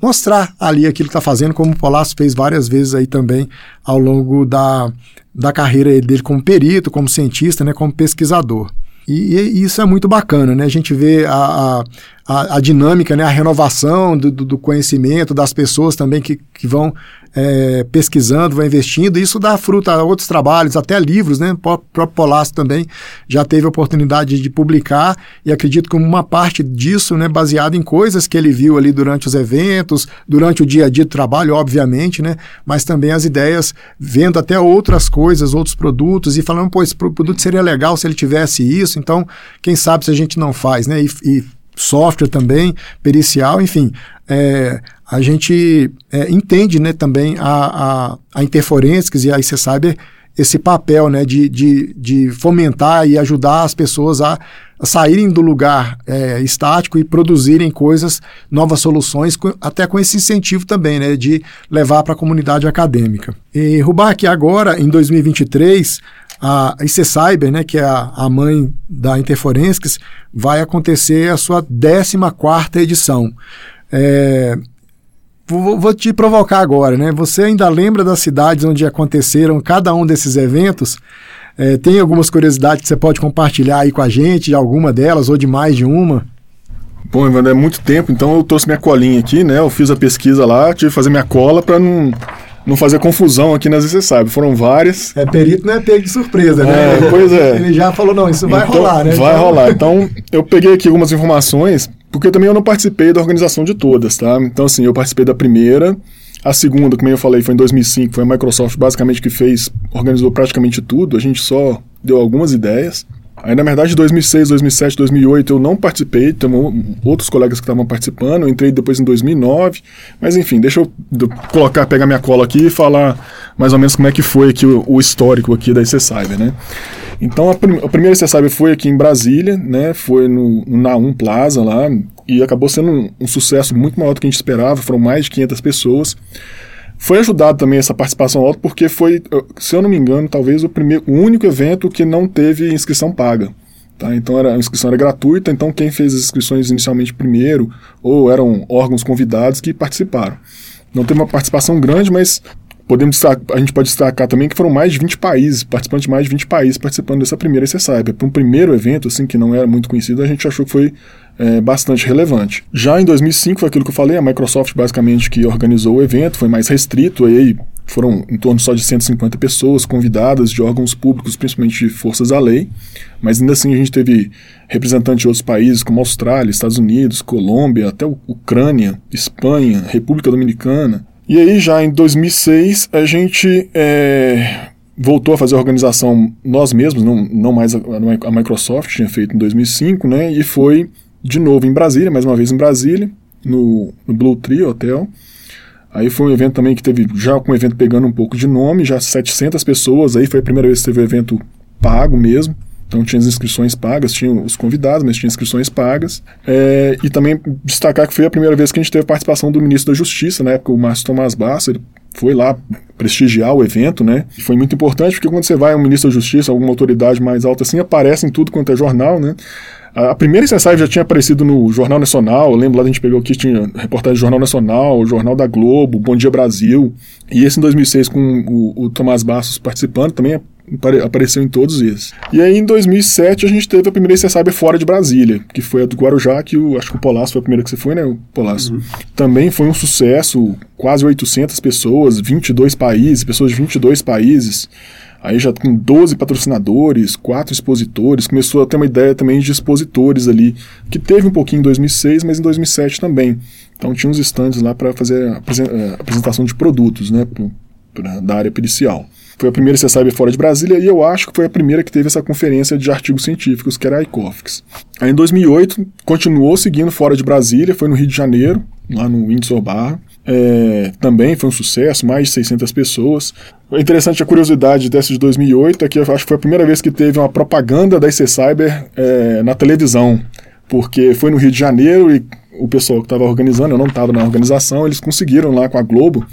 mostrar ali aquilo que está fazendo, como o Polasso fez várias vezes aí também ao longo da, da carreira dele como perito, como cientista, né? Como pesquisador. E, e, isso é muito bacana, né? A gente vê a, a, a dinâmica, né? a renovação do, do, conhecimento das pessoas também que, que vão é, pesquisando, vão investindo. Isso dá fruto a outros trabalhos, até livros, né? O próprio Polasso também já teve a oportunidade de publicar e acredito que uma parte disso, né? Baseado em coisas que ele viu ali durante os eventos, durante o dia a dia do trabalho, obviamente, né? Mas também as ideias, vendo até outras coisas, outros produtos e falando, pô, esse produto seria legal se ele tivesse isso, então quem sabe se a gente não faz, né? E, e software também, pericial, enfim. É, a gente é, entende né, também a, a, a Interforensics e a IC Cyber esse papel né, de, de, de fomentar e ajudar as pessoas a, a saírem do lugar é, estático e produzirem coisas, novas soluções, com, até com esse incentivo também né, de levar para a comunidade acadêmica. E Rubac, agora, em 2023, a IC Cyber, né, que é a, a mãe da Interforensics, vai acontecer a sua 14ª edição. É, vou, vou, te provocar agora, né? Você ainda lembra das cidades onde aconteceram cada um desses eventos? É, tem algumas curiosidades que você pode compartilhar aí com a gente, de alguma delas ou de mais de uma? Bom, Evandro, é muito tempo, então eu trouxe minha colinha aqui, né? Eu fiz a pesquisa lá, tive que fazer minha cola para não não fazer confusão aqui nas você sabe. Foram várias. É, perito não é pego de surpresa, né? É, pois é. Ele já falou, não, isso vai então, rolar, né? Vai então... rolar. Então, eu peguei aqui algumas informações, porque também eu não participei da organização de todas, tá? Então, assim, eu participei da primeira, a segunda, como eu falei, foi em 2005, foi a Microsoft basicamente que fez, organizou praticamente tudo, a gente só deu algumas ideias. Aí, na verdade, 2006, 2007, 2008 eu não participei, tem outros colegas que estavam participando, eu entrei depois em 2009, mas enfim, deixa eu colocar, pegar minha cola aqui e falar mais ou menos como é que foi aqui o, o histórico aqui da IC Cyber, né? Então, a, prim a primeira Cyber foi aqui em Brasília, né? Foi no, no Naum Plaza lá, e acabou sendo um, um sucesso muito maior do que a gente esperava, foram mais de 500 pessoas. Foi ajudado também essa participação alta porque foi, se eu não me engano, talvez o primeiro, o único evento que não teve inscrição paga. Tá? Então era, a inscrição era gratuita, então quem fez as inscrições inicialmente primeiro, ou eram órgãos convidados que participaram. Não teve uma participação grande, mas podemos a gente pode destacar também que foram mais de 20 países, participantes de mais de 20 países participando dessa primeira CSAIB. Para um primeiro evento, assim, que não era muito conhecido, a gente achou que foi é, bastante relevante. Já em 2005 foi aquilo que eu falei, a Microsoft basicamente que organizou o evento, foi mais restrito, aí foram em torno só de 150 pessoas convidadas de órgãos públicos, principalmente de forças da lei, mas ainda assim a gente teve representantes de outros países como Austrália, Estados Unidos, Colômbia, até Ucrânia, Espanha, República Dominicana. E aí já em 2006 a gente é, voltou a fazer a organização nós mesmos, não, não mais a, a Microsoft tinha feito em 2005, né, e foi de novo em Brasília, mais uma vez em Brasília, no, no Blue Tree Hotel. Aí foi um evento também que teve, já com o evento pegando um pouco de nome, já 700 pessoas, aí foi a primeira vez que teve um evento pago mesmo. Então tinha as inscrições pagas, tinha os convidados, mas tinha inscrições pagas. É, e também destacar que foi a primeira vez que a gente teve participação do ministro da Justiça, na época o Márcio Tomás Basso, ele foi lá prestigiar o evento, né? E foi muito importante porque quando você vai a um ministro da Justiça, alguma autoridade mais alta assim, aparece em tudo quanto é jornal, né? A primeira Incensai já tinha aparecido no Jornal Nacional, eu lembro lá a gente pegou aqui, tinha reportagem do Jornal Nacional, Jornal da Globo, Bom Dia Brasil, e esse em 2006 com o, o Tomás Bastos participando também apareceu em todos esses. E aí em 2007 a gente teve a primeira Cyber fora de Brasília, que foi a do Guarujá, que o, acho que o Polaço foi a primeira que você foi, né, o Polaço? Uhum. Também foi um sucesso, quase 800 pessoas, 22 países, pessoas de 22 países. Aí já com 12 patrocinadores, quatro expositores, começou a ter uma ideia também de expositores ali, que teve um pouquinho em 2006, mas em 2007 também. Então tinha uns stands lá para fazer a é, apresentação de produtos, né, pra, da área pericial. Foi a primeira CSAB fora de Brasília e eu acho que foi a primeira que teve essa conferência de artigos científicos, que era a ICOFIX. Aí em 2008 continuou seguindo fora de Brasília, foi no Rio de Janeiro, lá no Windsor Bar. É, também foi um sucesso, mais de 600 pessoas. É interessante a curiosidade dessa de 2008 é que eu acho que foi a primeira vez que teve uma propaganda da IC Cyber é, na televisão, porque foi no Rio de Janeiro e o pessoal que estava organizando, eu não estava na organização, eles conseguiram lá com a Globo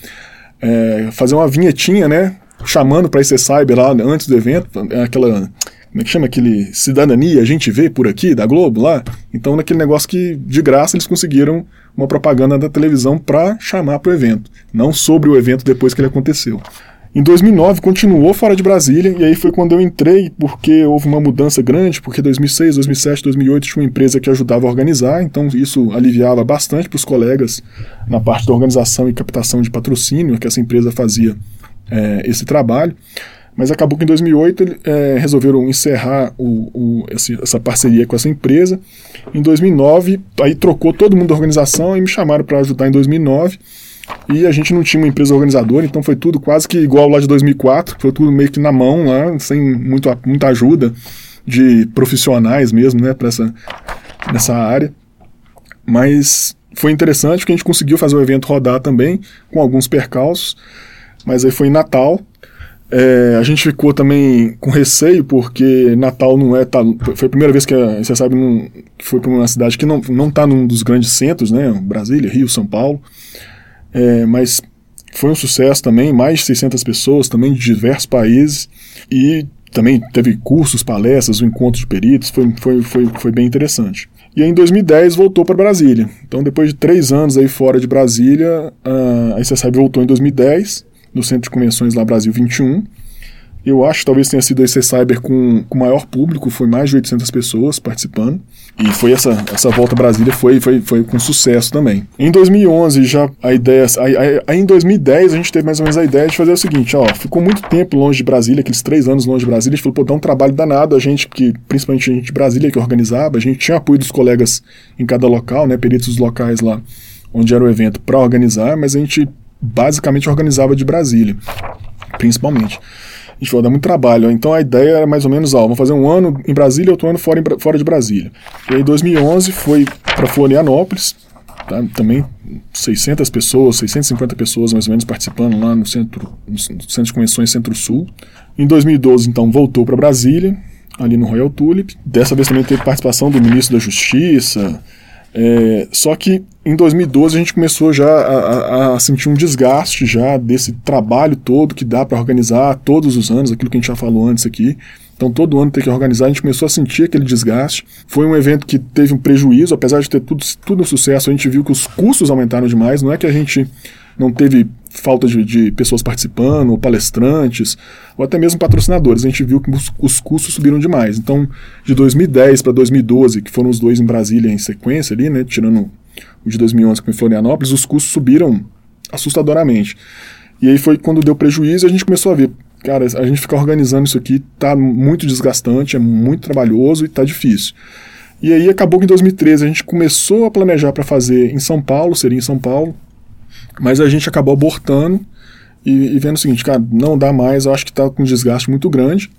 é, fazer uma vinhetinha, né? Chamando para esse cyber lá antes do evento, é aquela como é que chama aquele Cidadania, a gente vê por aqui, da Globo lá? Então, naquele negócio que, de graça, eles conseguiram uma propaganda da televisão para chamar para o evento, não sobre o evento depois que ele aconteceu. Em 2009 continuou fora de Brasília e aí foi quando eu entrei porque houve uma mudança grande, porque 2006, 2007, 2008 tinha uma empresa que ajudava a organizar, então isso aliviava bastante para os colegas na parte da organização e captação de patrocínio que essa empresa fazia é, esse trabalho. Mas acabou que em 2008 é, resolveram encerrar o, o, essa parceria com essa empresa. Em 2009, aí trocou todo mundo da organização e me chamaram para ajudar em 2009. E a gente não tinha uma empresa organizadora, então foi tudo quase que igual lá de 2004, foi tudo meio que na mão lá, sem muito, muita ajuda de profissionais mesmo, né, para essa nessa área. Mas foi interessante porque a gente conseguiu fazer o evento rodar também, com alguns percalços. Mas aí foi em Natal, é, a gente ficou também com receio, porque Natal não é. Tá, foi a primeira vez que a, você sabe num, foi para uma cidade que não, não tá num dos grandes centros, né? Brasília, Rio, São Paulo. É, mas foi um sucesso também, mais de 600 pessoas, também de diversos países. E também teve cursos, palestras, o um encontro de peritos, foi, foi, foi, foi bem interessante. E aí, em 2010 voltou para Brasília. Então, depois de três anos aí fora de Brasília, a ICSAB voltou em 2010 no Centro de Convenções lá Brasil 21. Eu acho que talvez tenha sido esse Cyber com, com maior público, foi mais de 800 pessoas participando. E foi essa, essa volta Brasília foi, foi, foi com sucesso também. Em 2011, já a ideia. Aí, em 2010, a gente teve mais ou menos a ideia de fazer o seguinte: ó, ficou muito tempo longe de Brasília, aqueles três anos longe de Brasília. A gente falou, pô, dá um trabalho danado. A gente, que, principalmente a gente de Brasília, que organizava, a gente tinha apoio dos colegas em cada local, né, peritos locais lá, onde era o evento, para organizar, mas a gente basicamente organizava de Brasília, principalmente. A gente falou, dá muito trabalho. Então a ideia era mais ou menos, ó, vamos fazer um ano em Brasília, outro ano fora, em, fora de Brasília. E aí 2011 foi para Florianópolis, tá? também 600 pessoas, 650 pessoas mais ou menos participando lá no centro, no centro de convenções Centro-Sul. Em 2012, então, voltou para Brasília, ali no Royal Tulip. Dessa vez também teve participação do ministro da Justiça, é, só que em 2012 a gente começou já a, a, a, sentir um desgaste já desse trabalho todo que dá para organizar todos os anos, aquilo que a gente já falou antes aqui. Então todo ano tem que organizar, a gente começou a sentir aquele desgaste. Foi um evento que teve um prejuízo, apesar de ter tudo, tudo um sucesso, a gente viu que os custos aumentaram demais. Não é que a gente não teve falta de, de, pessoas participando, ou palestrantes, ou até mesmo patrocinadores. A gente viu que os, os custos subiram demais. Então, de 2010 para 2012, que foram os dois em Brasília em sequência ali, né, tirando o de 2011 com em Florianópolis, os custos subiram assustadoramente. E aí foi quando deu prejuízo e a gente começou a ver, cara, a gente ficar organizando isso aqui tá muito desgastante, é muito trabalhoso e tá difícil. E aí acabou que em 2013 a gente começou a planejar para fazer em São Paulo, seria em São Paulo, mas a gente acabou abortando e, e vendo o seguinte, cara, não dá mais, eu acho que está com um desgaste muito grande.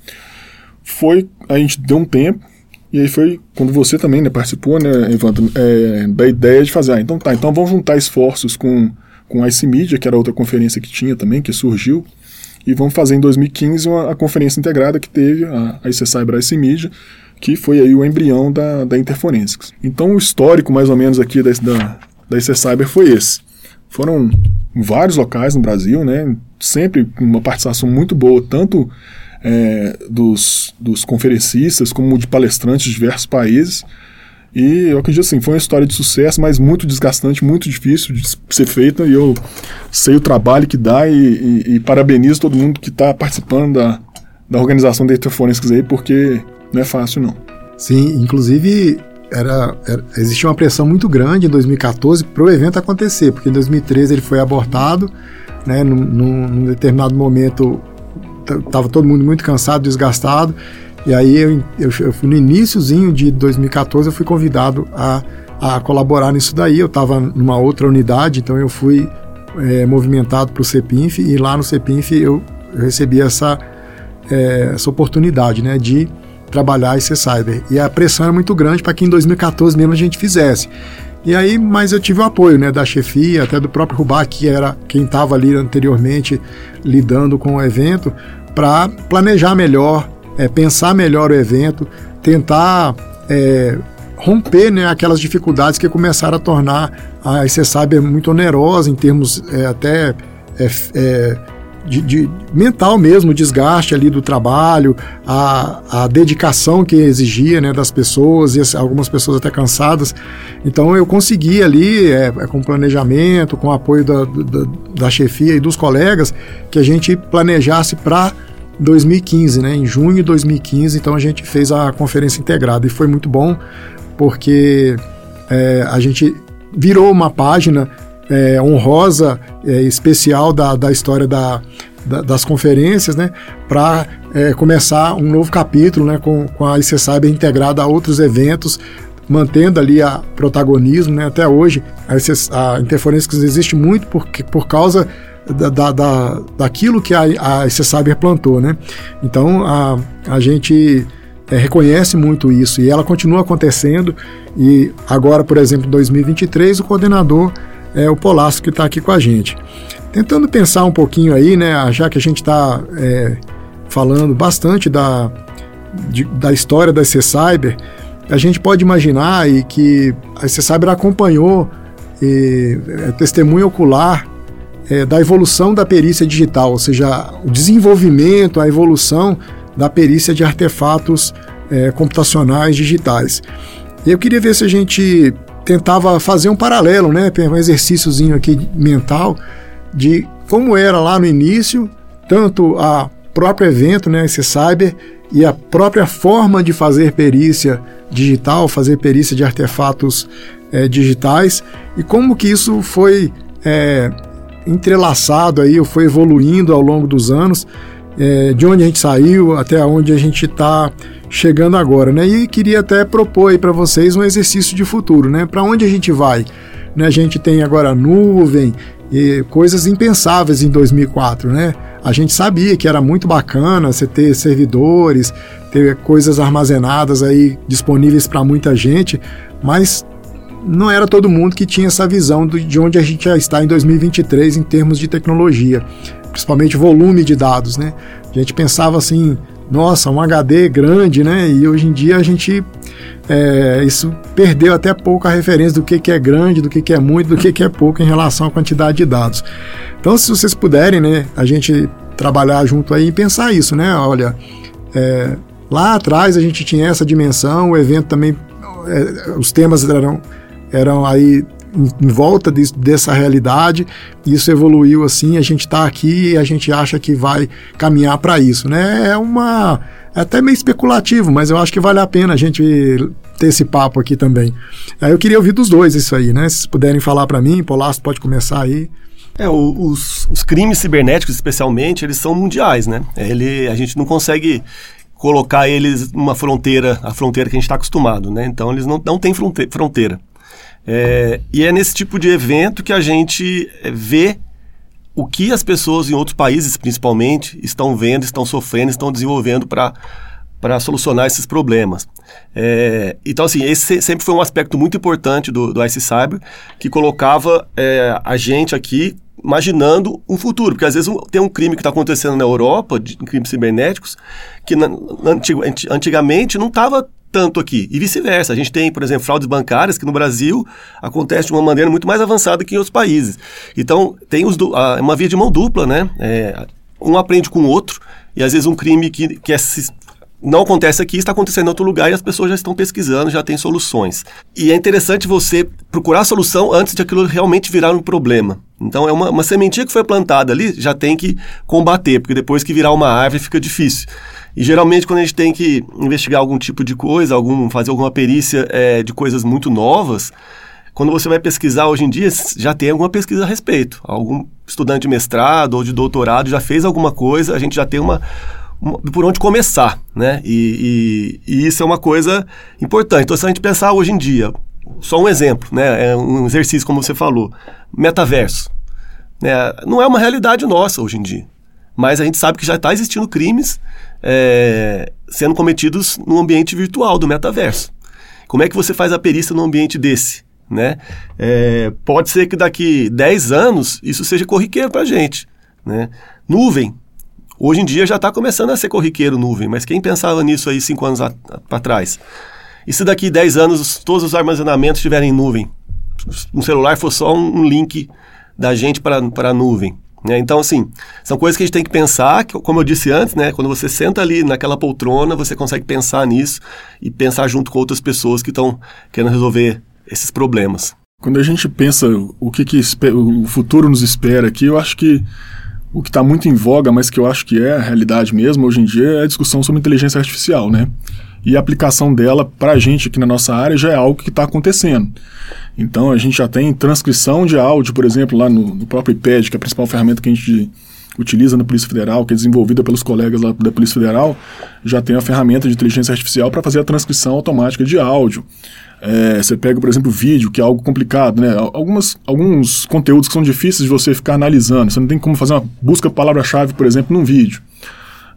Foi, a gente deu um tempo, e aí foi quando você também né, participou, né, Evandro, é, da ideia de fazer, ah, então tá, então vamos juntar esforços com, com a IC Media, que era outra conferência que tinha também, que surgiu, e vamos fazer em 2015 uma, a conferência integrada que teve, a, a IC Cyber IC Media, que foi aí o embrião da, da Interforensics. Então o histórico mais ou menos aqui da, da, da IC Cyber foi esse. Foram vários locais no Brasil, né? Sempre uma participação muito boa, tanto é, dos, dos conferencistas como de palestrantes de diversos países. E eu acredito assim, foi uma história de sucesso, mas muito desgastante, muito difícil de ser feita. E eu sei o trabalho que dá e, e, e parabenizo todo mundo que está participando da, da organização da Interforensics aí, porque não é fácil não. Sim, inclusive era, era, existia uma pressão muito grande em 2014 para o evento acontecer, porque em 2013 ele foi abortado, né, num, num determinado momento estava todo mundo muito cansado, desgastado, e aí eu, eu, eu, no iníciozinho de 2014 eu fui convidado a, a colaborar nisso daí, eu estava numa outra unidade, então eu fui é, movimentado para o CEPINF, e lá no CEPINF eu, eu recebi essa, é, essa oportunidade né, de trabalhar esse cyber. E a pressão era muito grande para que em 2014 mesmo a gente fizesse. E aí, mas eu tive o apoio né, da chefia, até do próprio Rubá, que era quem estava ali anteriormente lidando com o evento, para planejar melhor, é, pensar melhor o evento, tentar é, romper né, aquelas dificuldades que começaram a tornar a IC Cyber muito onerosa em termos é, até é, é de, de, mental mesmo, o desgaste ali do trabalho, a, a dedicação que exigia né, das pessoas, e algumas pessoas até cansadas. Então eu consegui ali, é, é com planejamento, com apoio da, da, da, chefia e dos colegas, que a gente planejasse para 2015, né, em junho de 2015. Então a gente fez a conferência integrada e foi muito bom, porque é, a gente virou uma página é, honrosa, é, especial da, da história da, da, das conferências, né, para é, começar um novo capítulo né, com, com a IC Cyber integrada a outros eventos, mantendo ali a protagonismo. Né, até hoje, a, IC, a Interforensics existe muito por, por causa da, da, da, daquilo que a, a IC Cyber plantou. Né? Então, a, a gente é, reconhece muito isso e ela continua acontecendo. E agora, por exemplo, em 2023, o coordenador é o Polasco que está aqui com a gente. Tentando pensar um pouquinho aí, né, já que a gente está é, falando bastante da, de, da história da C Cyber, a gente pode imaginar e que a C Cyber acompanhou e, é, testemunho ocular é, da evolução da perícia digital, ou seja, o desenvolvimento, a evolução da perícia de artefatos é, computacionais digitais. Eu queria ver se a gente tentava fazer um paralelo, né, um exercíciozinho aqui mental de como era lá no início, tanto a próprio evento, né, esse cyber e a própria forma de fazer perícia digital, fazer perícia de artefatos é, digitais e como que isso foi é, entrelaçado aí, ou foi evoluindo ao longo dos anos, é, de onde a gente saiu até onde a gente está chegando agora, né? E queria até propor para vocês um exercício de futuro, né? Para onde a gente vai? Né? A gente tem agora nuvem e coisas impensáveis em 2004, né? A gente sabia que era muito bacana você ter servidores, ter coisas armazenadas aí disponíveis para muita gente, mas não era todo mundo que tinha essa visão de onde a gente já está em 2023 em termos de tecnologia, principalmente volume de dados, né? A gente pensava assim, nossa, um HD grande, né? E hoje em dia a gente é, isso perdeu até pouco a referência do que, que é grande, do que, que é muito, do que, que é pouco em relação à quantidade de dados. Então, se vocês puderem, né, a gente trabalhar junto aí e pensar isso, né? Olha, é, lá atrás a gente tinha essa dimensão, o evento também, é, os temas eram, eram aí em, volta de, dessa realidade, isso evoluiu assim, a gente está aqui e a gente acha que vai caminhar para isso, né? É uma é até meio especulativo, mas eu acho que vale a pena a gente ter esse papo aqui também. Aí eu queria ouvir dos dois isso aí, né? Se puderem falar para mim, Polas pode começar aí. É, os, os, crimes cibernéticos, especialmente, eles são mundiais, né? Ele, a gente não consegue colocar eles numa fronteira, a fronteira que a gente está acostumado, né? Então, eles não, não têm fronteira. É, e é nesse tipo de evento que a gente é, vê o que as pessoas em outros países, principalmente, estão vendo, estão sofrendo, estão desenvolvendo para para solucionar esses problemas. É, então, assim, esse sempre foi um aspecto muito importante do, do Ice Cyber, que colocava é, a gente aqui imaginando um futuro, porque às vezes um, tem um crime que está acontecendo na Europa, de, crimes cibernéticos, que na, na, antigamente não estava tanto aqui. E vice-versa. A gente tem, por exemplo, fraudes bancárias que no Brasil acontece de uma maneira muito mais avançada que em outros países. Então, tem os a, uma via de mão dupla, né? É, um aprende com o outro, e às vezes um crime que, que é, não acontece aqui, está acontecendo em outro lugar e as pessoas já estão pesquisando, já têm soluções. E é interessante você procurar a solução antes de aquilo realmente virar um problema. Então, é uma, uma sementinha que foi plantada ali, já tem que combater, porque depois que virar uma árvore fica difícil. E geralmente quando a gente tem que investigar algum tipo de coisa, algum, fazer alguma perícia é, de coisas muito novas, quando você vai pesquisar hoje em dia, já tem alguma pesquisa a respeito. Algum estudante de mestrado ou de doutorado já fez alguma coisa, a gente já tem uma, por onde começar, né? E, e, e, isso é uma coisa importante. Então, se a gente pensar hoje em dia, só um exemplo, né? É um exercício, como você falou, metaverso. Né? Não é uma realidade nossa hoje em dia. Mas a gente sabe que já está existindo crimes é, sendo cometidos no ambiente virtual do metaverso. Como é que você faz a perícia num ambiente desse? Né? É, pode ser que daqui 10 anos isso seja corriqueiro para a gente. Né? Nuvem. Hoje em dia já está começando a ser corriqueiro nuvem, mas quem pensava nisso aí 5 anos para trás? E se daqui 10 anos todos os armazenamentos estiverem em nuvem? Um celular for só um, link da gente para a nuvem. Né? Então, assim, são coisas que a gente tem que pensar, que, como eu disse antes, né? Quando você senta ali naquela poltrona, você consegue pensar nisso e pensar junto com outras pessoas que estão querendo resolver esses problemas. Quando a gente pensa o que, que o futuro nos espera aqui, eu acho que o que está muito em voga, mas que eu acho que é a realidade mesmo hoje em dia, é a discussão sobre inteligência artificial, né? E a aplicação dela para a gente aqui na nossa área já é algo que está acontecendo. Então a gente já tem transcrição de áudio, por exemplo, lá no, no próprio iPad, que é a principal ferramenta que a gente utiliza na Polícia Federal, que é desenvolvida pelos colegas lá da Polícia Federal, já tem a ferramenta de inteligência artificial para fazer a transcrição automática de áudio. É, você pega, por exemplo, vídeo, que é algo complicado, né? Algumas, alguns conteúdos que são difíceis de você ficar analisando. Você não tem como fazer uma busca palavra-chave, por exemplo, num vídeo.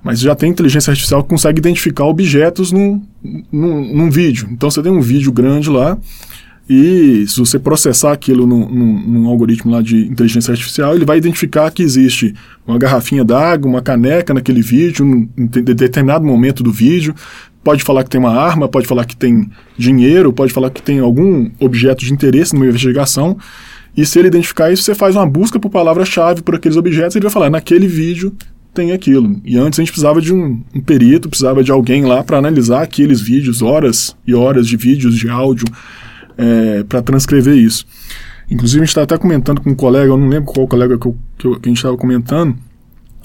Mas já tem inteligência artificial que consegue identificar objetos num, num, num vídeo. Então você tem um vídeo grande lá e se você processar aquilo num, num, num, algoritmo lá de inteligência artificial, ele vai identificar que existe uma garrafinha d'água, uma caneca naquele vídeo, em determinado momento do vídeo. Pode falar que tem uma arma, pode falar que tem dinheiro, pode falar que tem algum objeto de interesse numa investigação. E se ele identificar isso, você faz uma busca por palavra-chave por aqueles objetos e ele vai falar: naquele vídeo tem aquilo. E antes a gente precisava de um, um perito, precisava de alguém lá para analisar aqueles vídeos, horas e horas de vídeos, de áudio é, para transcrever isso. Inclusive, a gente estava até comentando com um colega, eu não lembro qual colega que, eu, que, eu, que a gente estava comentando,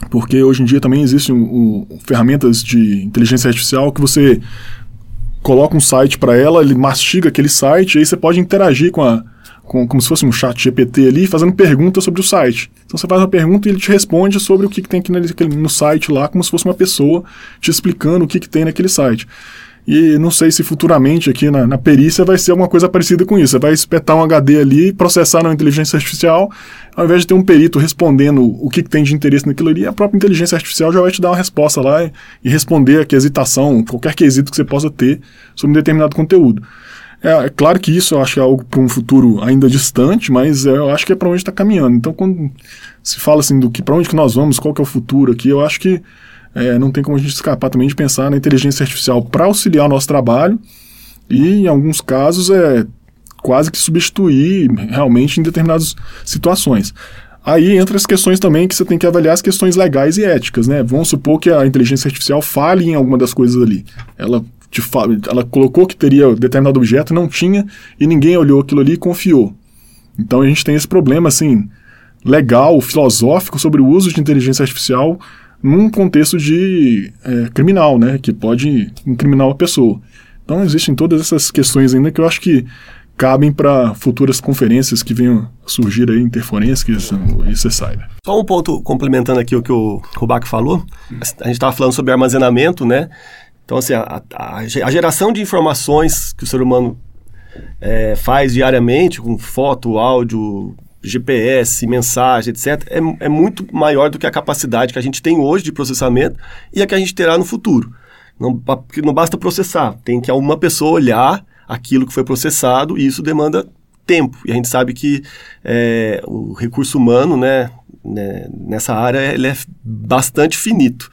porque hoje em dia também existem um, um, ferramentas de inteligência artificial que você coloca um site para ela, ele mastiga aquele site, e aí você pode interagir com a. Com, como se fosse um chat GPT ali, fazendo perguntas sobre o site. Então você faz uma pergunta e ele te responde sobre o que, que tem aqui no, no site lá, como se fosse uma pessoa te explicando o que, que tem naquele site. E não sei se futuramente aqui na, na, perícia vai ser alguma coisa parecida com isso. Você vai espetar um HD ali, processar na inteligência artificial, ao invés de ter um perito respondendo o que, que tem de interesse naquilo ali, a própria inteligência artificial já vai te dar uma resposta lá e, e responder a quesitação, qualquer quesito que você possa ter sobre um determinado conteúdo. É, é claro que isso eu acho que é algo para um futuro ainda distante, mas é, eu acho que é para onde está caminhando. Então, quando se fala assim do que para onde que nós vamos, qual que é o futuro aqui, eu acho que é, não tem como a gente escapar também de pensar na inteligência artificial para auxiliar o nosso trabalho e, em alguns casos, é quase que substituir realmente em determinadas situações. Aí entra as questões também que você tem que avaliar as questões legais e éticas, né? Vamos supor que a inteligência artificial fale em alguma das coisas ali. Ela te fala, ela colocou que teria determinado objeto, não tinha, e ninguém olhou aquilo ali e confiou. Então a gente tem esse problema, assim, legal, filosófico sobre o uso de inteligência artificial num contexto de é, criminal, né, que pode incriminar uma pessoa. Então existem todas essas questões ainda que eu acho que cabem para futuras conferências que venham surgir aí, interferências que você saiba. Só um ponto complementando aqui o que o Rubac falou, a gente estava falando sobre armazenamento, né? Então, assim, a, a, a, geração de informações que o ser humano é, faz diariamente, com foto, áudio, GPS, mensagem, etc., é, é muito maior do que a capacidade que a gente tem hoje de processamento e a que a gente terá no futuro. Não, não basta processar, tem que uma pessoa olhar aquilo que foi processado e isso demanda tempo. E a gente sabe que é, o recurso humano, né, né, nessa área, ele é bastante finito.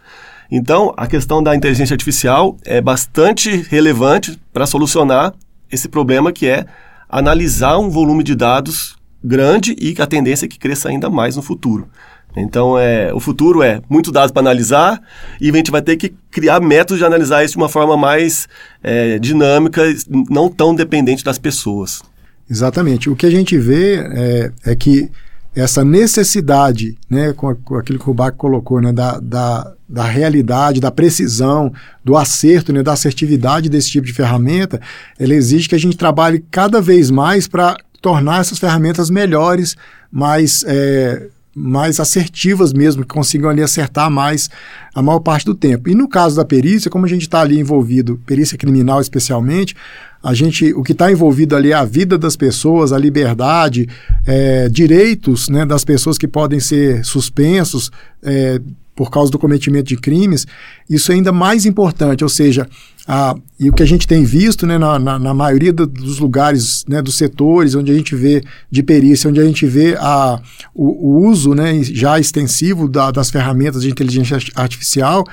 Então, a questão da inteligência artificial é bastante relevante para solucionar esse problema que é analisar um volume de dados grande e a tendência é que cresça ainda mais no futuro. Então, é, o futuro é muito dados para analisar e a gente vai ter que criar métodos de analisar isso de uma forma mais é, dinâmica, não tão dependente das pessoas. Exatamente. O que a gente vê é, é que essa necessidade, né, com, com aquilo que o Bach colocou, né, da, da, da realidade, da precisão, do acerto, né, da assertividade desse tipo de ferramenta, ela exige que a gente trabalhe cada vez mais para tornar essas ferramentas melhores, mais, é, mais assertivas mesmo, que consigam ali acertar mais a maior parte do tempo. E no caso da perícia, como a gente está ali envolvido, perícia criminal especialmente, a gente, o que está envolvido ali é a vida das pessoas, a liberdade, é, direitos né, das pessoas que podem ser suspensos é, por causa do cometimento de crimes, isso é ainda mais importante, ou seja, a, e o que a gente tem visto né, na, na, na maioria do, dos lugares, né, dos setores onde a gente vê de perícia, onde a gente vê a, o, o uso né, já extensivo da, das ferramentas de inteligência artificial,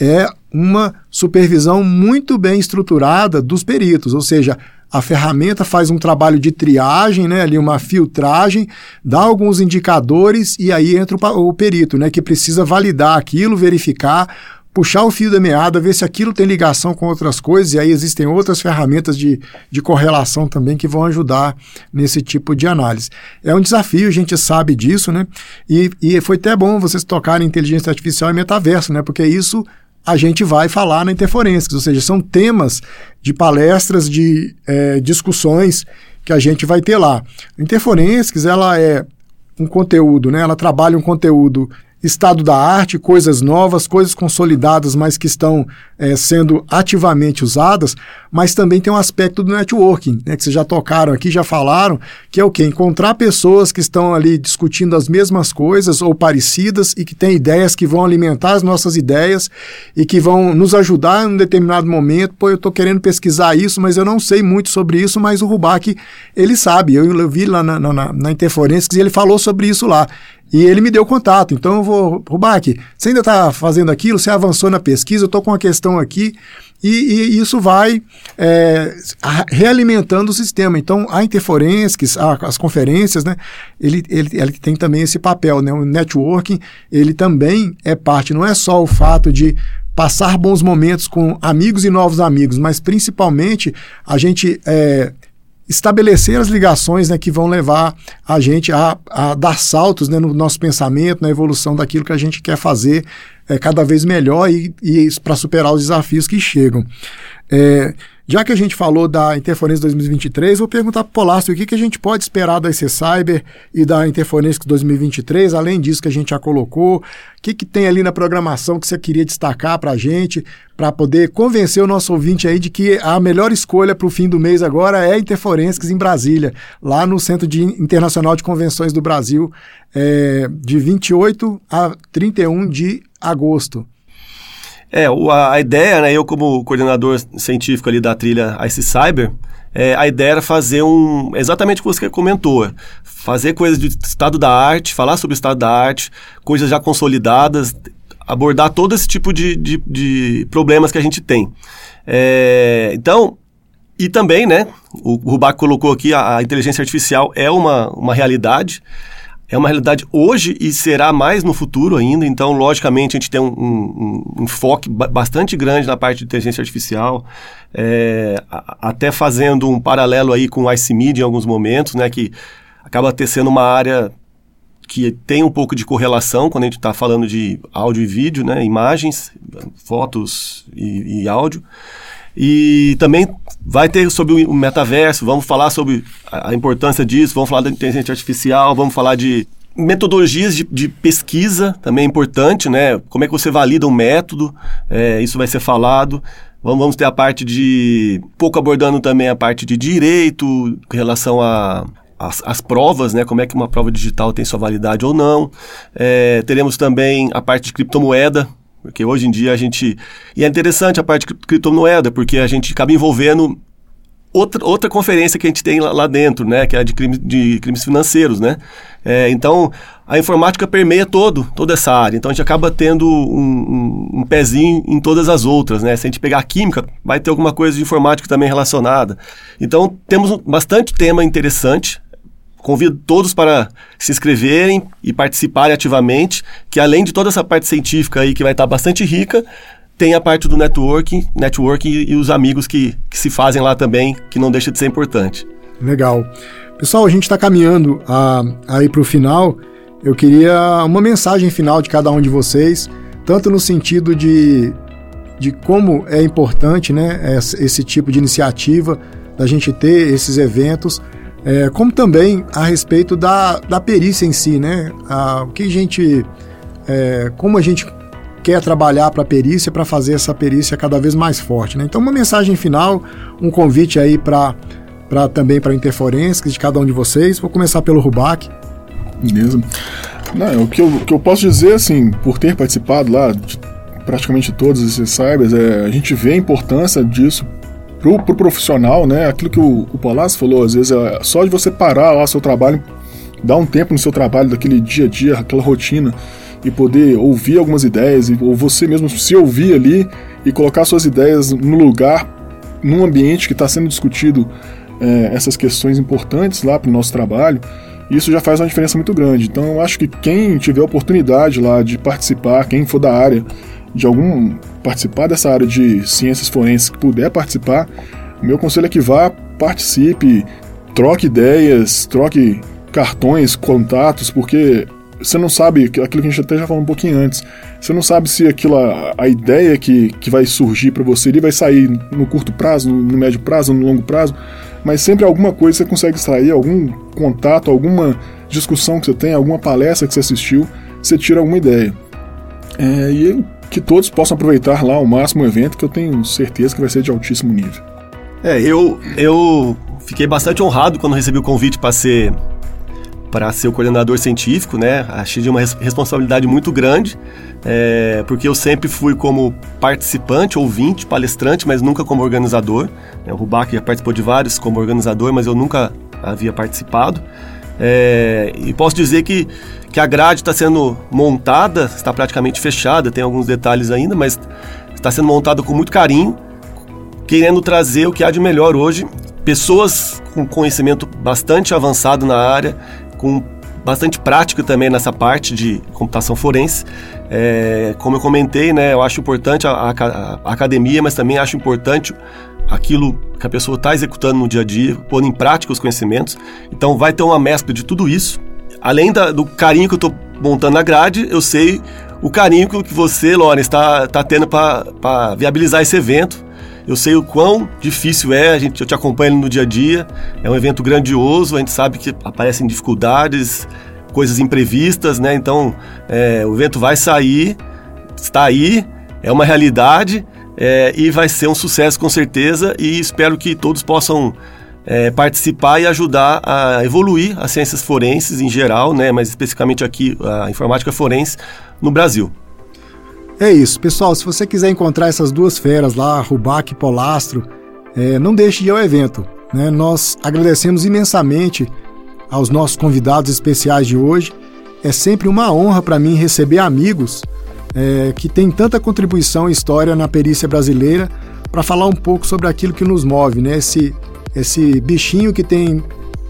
é uma supervisão muito bem estruturada dos peritos, ou seja, a ferramenta faz um trabalho de triagem, né, ali uma filtragem, dá alguns indicadores e aí entra o, o perito, né, que precisa validar aquilo, verificar, puxar o fio da meada, ver se aquilo tem ligação com outras coisas, e aí existem outras ferramentas de, de correlação também que vão ajudar nesse tipo de análise. É um desafio, a gente sabe disso, né? E, e foi até bom vocês tocarem inteligência artificial e metaverso, né? Porque isso a gente vai falar na Interforensics, ou seja, são temas de palestras, de é, discussões que a gente vai ter lá. A Interforensics, ela é um conteúdo, né? ela trabalha um conteúdo estado da arte, coisas novas, coisas consolidadas, mas que estão é, sendo ativamente usadas, mas também tem um aspecto do networking, né, que vocês já tocaram aqui, já falaram, que é o que? Encontrar pessoas que estão ali discutindo as mesmas coisas ou parecidas e que têm ideias que vão alimentar as nossas ideias e que vão nos ajudar em um determinado momento. Pô, eu estou querendo pesquisar isso, mas eu não sei muito sobre isso, mas o Rubac, ele sabe. Eu, eu vi lá na, na, na Interforensics e ele falou sobre isso lá. E ele me deu contato. Então eu vou, Rubac, você ainda está fazendo aquilo, você avançou na pesquisa, eu estou com uma questão aqui. E, e isso vai é, realimentando o sistema. Então, a Interforensics, as conferências, né, ele, ele, ele tem também esse papel. Né? O networking, ele também é parte, não é só o fato de passar bons momentos com amigos e novos amigos, mas principalmente a gente é, estabelecer as ligações né, que vão levar a gente a, a dar saltos né, no nosso pensamento, na evolução daquilo que a gente quer fazer é, cada vez melhor e, e para superar os desafios que chegam. É, já que a gente falou da Interferência 2023, vou perguntar para o Polácio o que, que a gente pode esperar da IC Cyber e da Interferência 2023, além disso que a gente já colocou, o que, que tem ali na programação que você queria destacar para a gente, para poder convencer o nosso ouvinte aí de que a melhor escolha para o fim do mês agora é a Interforensics em Brasília, lá no Centro de Internacional de Convenções do Brasil, é, de 28 a 31 de agosto. É, a, ideia, né, eu como coordenador científico ali da trilha Ice Cyber, é, a ideia era fazer um. Exatamente o que você comentou. Fazer coisas de estado da arte, falar sobre o estado da arte, coisas já consolidadas, abordar todo esse tipo de, de, de problemas que a gente tem. É, então, e também, né, o Rubac colocou aqui, a, a inteligência artificial é uma, uma realidade é uma realidade hoje e será mais no futuro ainda. Então, logicamente, a gente tem um, um, um enfoque bastante grande na parte de inteligência artificial, é, até fazendo um paralelo aí com o ICMID em alguns momentos, né, que acaba ter sendo uma área que tem um pouco de correlação quando a gente está falando de áudio e vídeo, né, imagens, fotos e, e áudio. E também vai ter sobre o metaverso, vamos falar sobre a importância disso, vamos falar da inteligência artificial, vamos falar de metodologias de, de, pesquisa, também é importante, né? Como é que você valida um método, é, isso vai ser falado. Vamos, vamos ter a parte de. pouco abordando também a parte de direito, em relação a. As, as, provas, né? Como é que uma prova digital tem sua validade ou não. É, teremos também a parte de criptomoeda, porque hoje em dia a gente. E é interessante a parte de criptomoeda, porque a gente acaba envolvendo outra, outra conferência que a gente tem lá, lá dentro, né? Que é a de, crime, de crimes financeiros, né? É, então, a informática permeia todo, toda essa área. Então, a gente acaba tendo um, um, um, pezinho em todas as outras, né? Se a gente pegar a química, vai ter alguma coisa de informática também relacionada. Então, temos bastante tema interessante Convido todos para se inscreverem e participarem ativamente, que além de toda essa parte científica aí que vai estar bastante rica, tem a parte do networking, networking e, os amigos que, que se fazem lá também, que não deixa de ser importante. Legal. Pessoal, a gente está caminhando a, aí para o final. Eu queria uma mensagem final de cada um de vocês, tanto no sentido de, de como é importante né, esse tipo de iniciativa, da gente ter esses eventos, é, como também a respeito da, da perícia em si, né? A, o que a gente, é, como a gente quer trabalhar para a perícia para fazer essa perícia cada vez mais forte, né? Então uma mensagem final, um convite aí para também para interferências de cada um de vocês. Vou começar pelo Rubac. Beleza. Não, o que eu, o que eu posso dizer, assim, por ter participado lá de praticamente todos esses cybers, é, a gente vê a importância disso pro, pro profissional, né? Aquilo que o, o Palácio falou, às vezes é só de você parar lá seu trabalho, dar um tempo no seu trabalho, daquele dia a dia, aquela rotina, e poder ouvir algumas ideias, ou você mesmo se ouvir ali e colocar suas ideias no lugar, num ambiente que está sendo discutido é, essas questões importantes lá para o nosso trabalho, isso já faz uma diferença muito grande. Então eu acho que quem tiver oportunidade lá de participar, quem for da área de algum participar dessa área de ciências forenses que puder participar, meu conselho é que vá, participe, troque ideias, troque cartões, contatos, porque você não sabe, aquilo que a gente até já falou um pouquinho antes, você não sabe se aquilo, a, a ideia que, que vai surgir para você ele vai sair no curto prazo, no, no, médio prazo, no longo prazo, mas sempre alguma coisa você consegue extrair, algum contato, alguma discussão que você tem, alguma palestra que você assistiu, você tira alguma ideia. É, e que todos possam aproveitar lá ao máximo o evento, que eu tenho certeza que vai ser de altíssimo nível. É, eu, eu fiquei bastante honrado quando recebi o convite para ser para ser o coordenador científico, né? Achei de uma responsabilidade muito grande, é, porque eu sempre fui como participante, ouvinte, palestrante, mas nunca como organizador. O Rubac já participou de vários como organizador, mas eu nunca havia participado. É, e posso dizer que, que a grade está sendo montada, está praticamente fechada, tem alguns detalhes ainda, mas está sendo montada com muito carinho querendo trazer o que há de melhor hoje, pessoas com conhecimento bastante avançado na área, com bastante prática também nessa parte de computação forense. É, como eu comentei, né, eu acho importante a, a, a academia, mas também acho importante aquilo que a pessoa está executando no dia a dia, pondo em prática os conhecimentos. Então vai ter uma mescla de tudo isso. Além da, do carinho que eu estou montando na grade, eu sei o carinho que você, Loren, está, está tendo para viabilizar esse evento. Eu sei o quão difícil é, a gente, eu te acompanho no dia a dia. É um evento grandioso, a gente sabe que aparecem dificuldades, coisas imprevistas, né? Então, é, o evento vai sair, está aí, é uma realidade é, e vai ser um sucesso com certeza. E espero que todos possam é, participar e ajudar a evoluir as ciências forenses em geral, né? Mas especificamente aqui a informática forense no Brasil. É isso. Pessoal, se você quiser encontrar essas duas feras lá, Rubac e Polastro, é, não deixe de ir ao evento. Né? Nós agradecemos imensamente aos nossos convidados especiais de hoje. É sempre uma honra para mim receber amigos é, que têm tanta contribuição e história na perícia brasileira para falar um pouco sobre aquilo que nos move, né? esse, esse bichinho que tem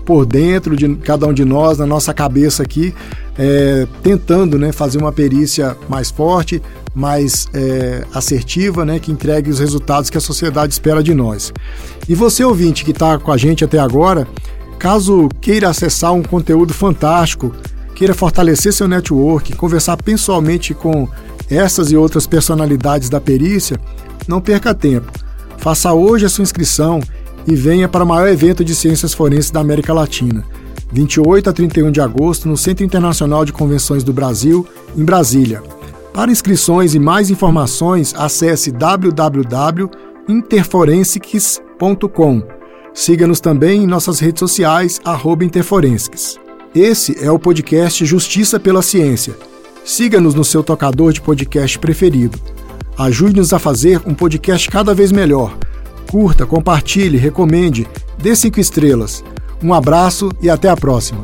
por dentro de cada um de nós, na nossa cabeça aqui, é, tentando né, fazer uma perícia mais forte, mais é, assertiva, né, que entregue os resultados que a sociedade espera de nós. E você, ouvinte, que está com a gente até agora, caso queira acessar um conteúdo fantástico, queira fortalecer seu network, conversar pessoalmente com essas e outras personalidades da perícia, não perca tempo. Faça hoje a sua inscrição e venha para o maior evento de ciências forenses da América Latina. 28 a 31 de agosto, no Centro Internacional de Convenções do Brasil, em Brasília. Para inscrições e mais informações, acesse www.interforensics.com. Siga-nos também em nossas redes sociais, Interforensics. Esse é o podcast Justiça pela Ciência. Siga-nos no seu tocador de podcast preferido. Ajude-nos a fazer um podcast cada vez melhor. Curta, compartilhe, recomende, dê cinco estrelas. Um abraço e até a próxima.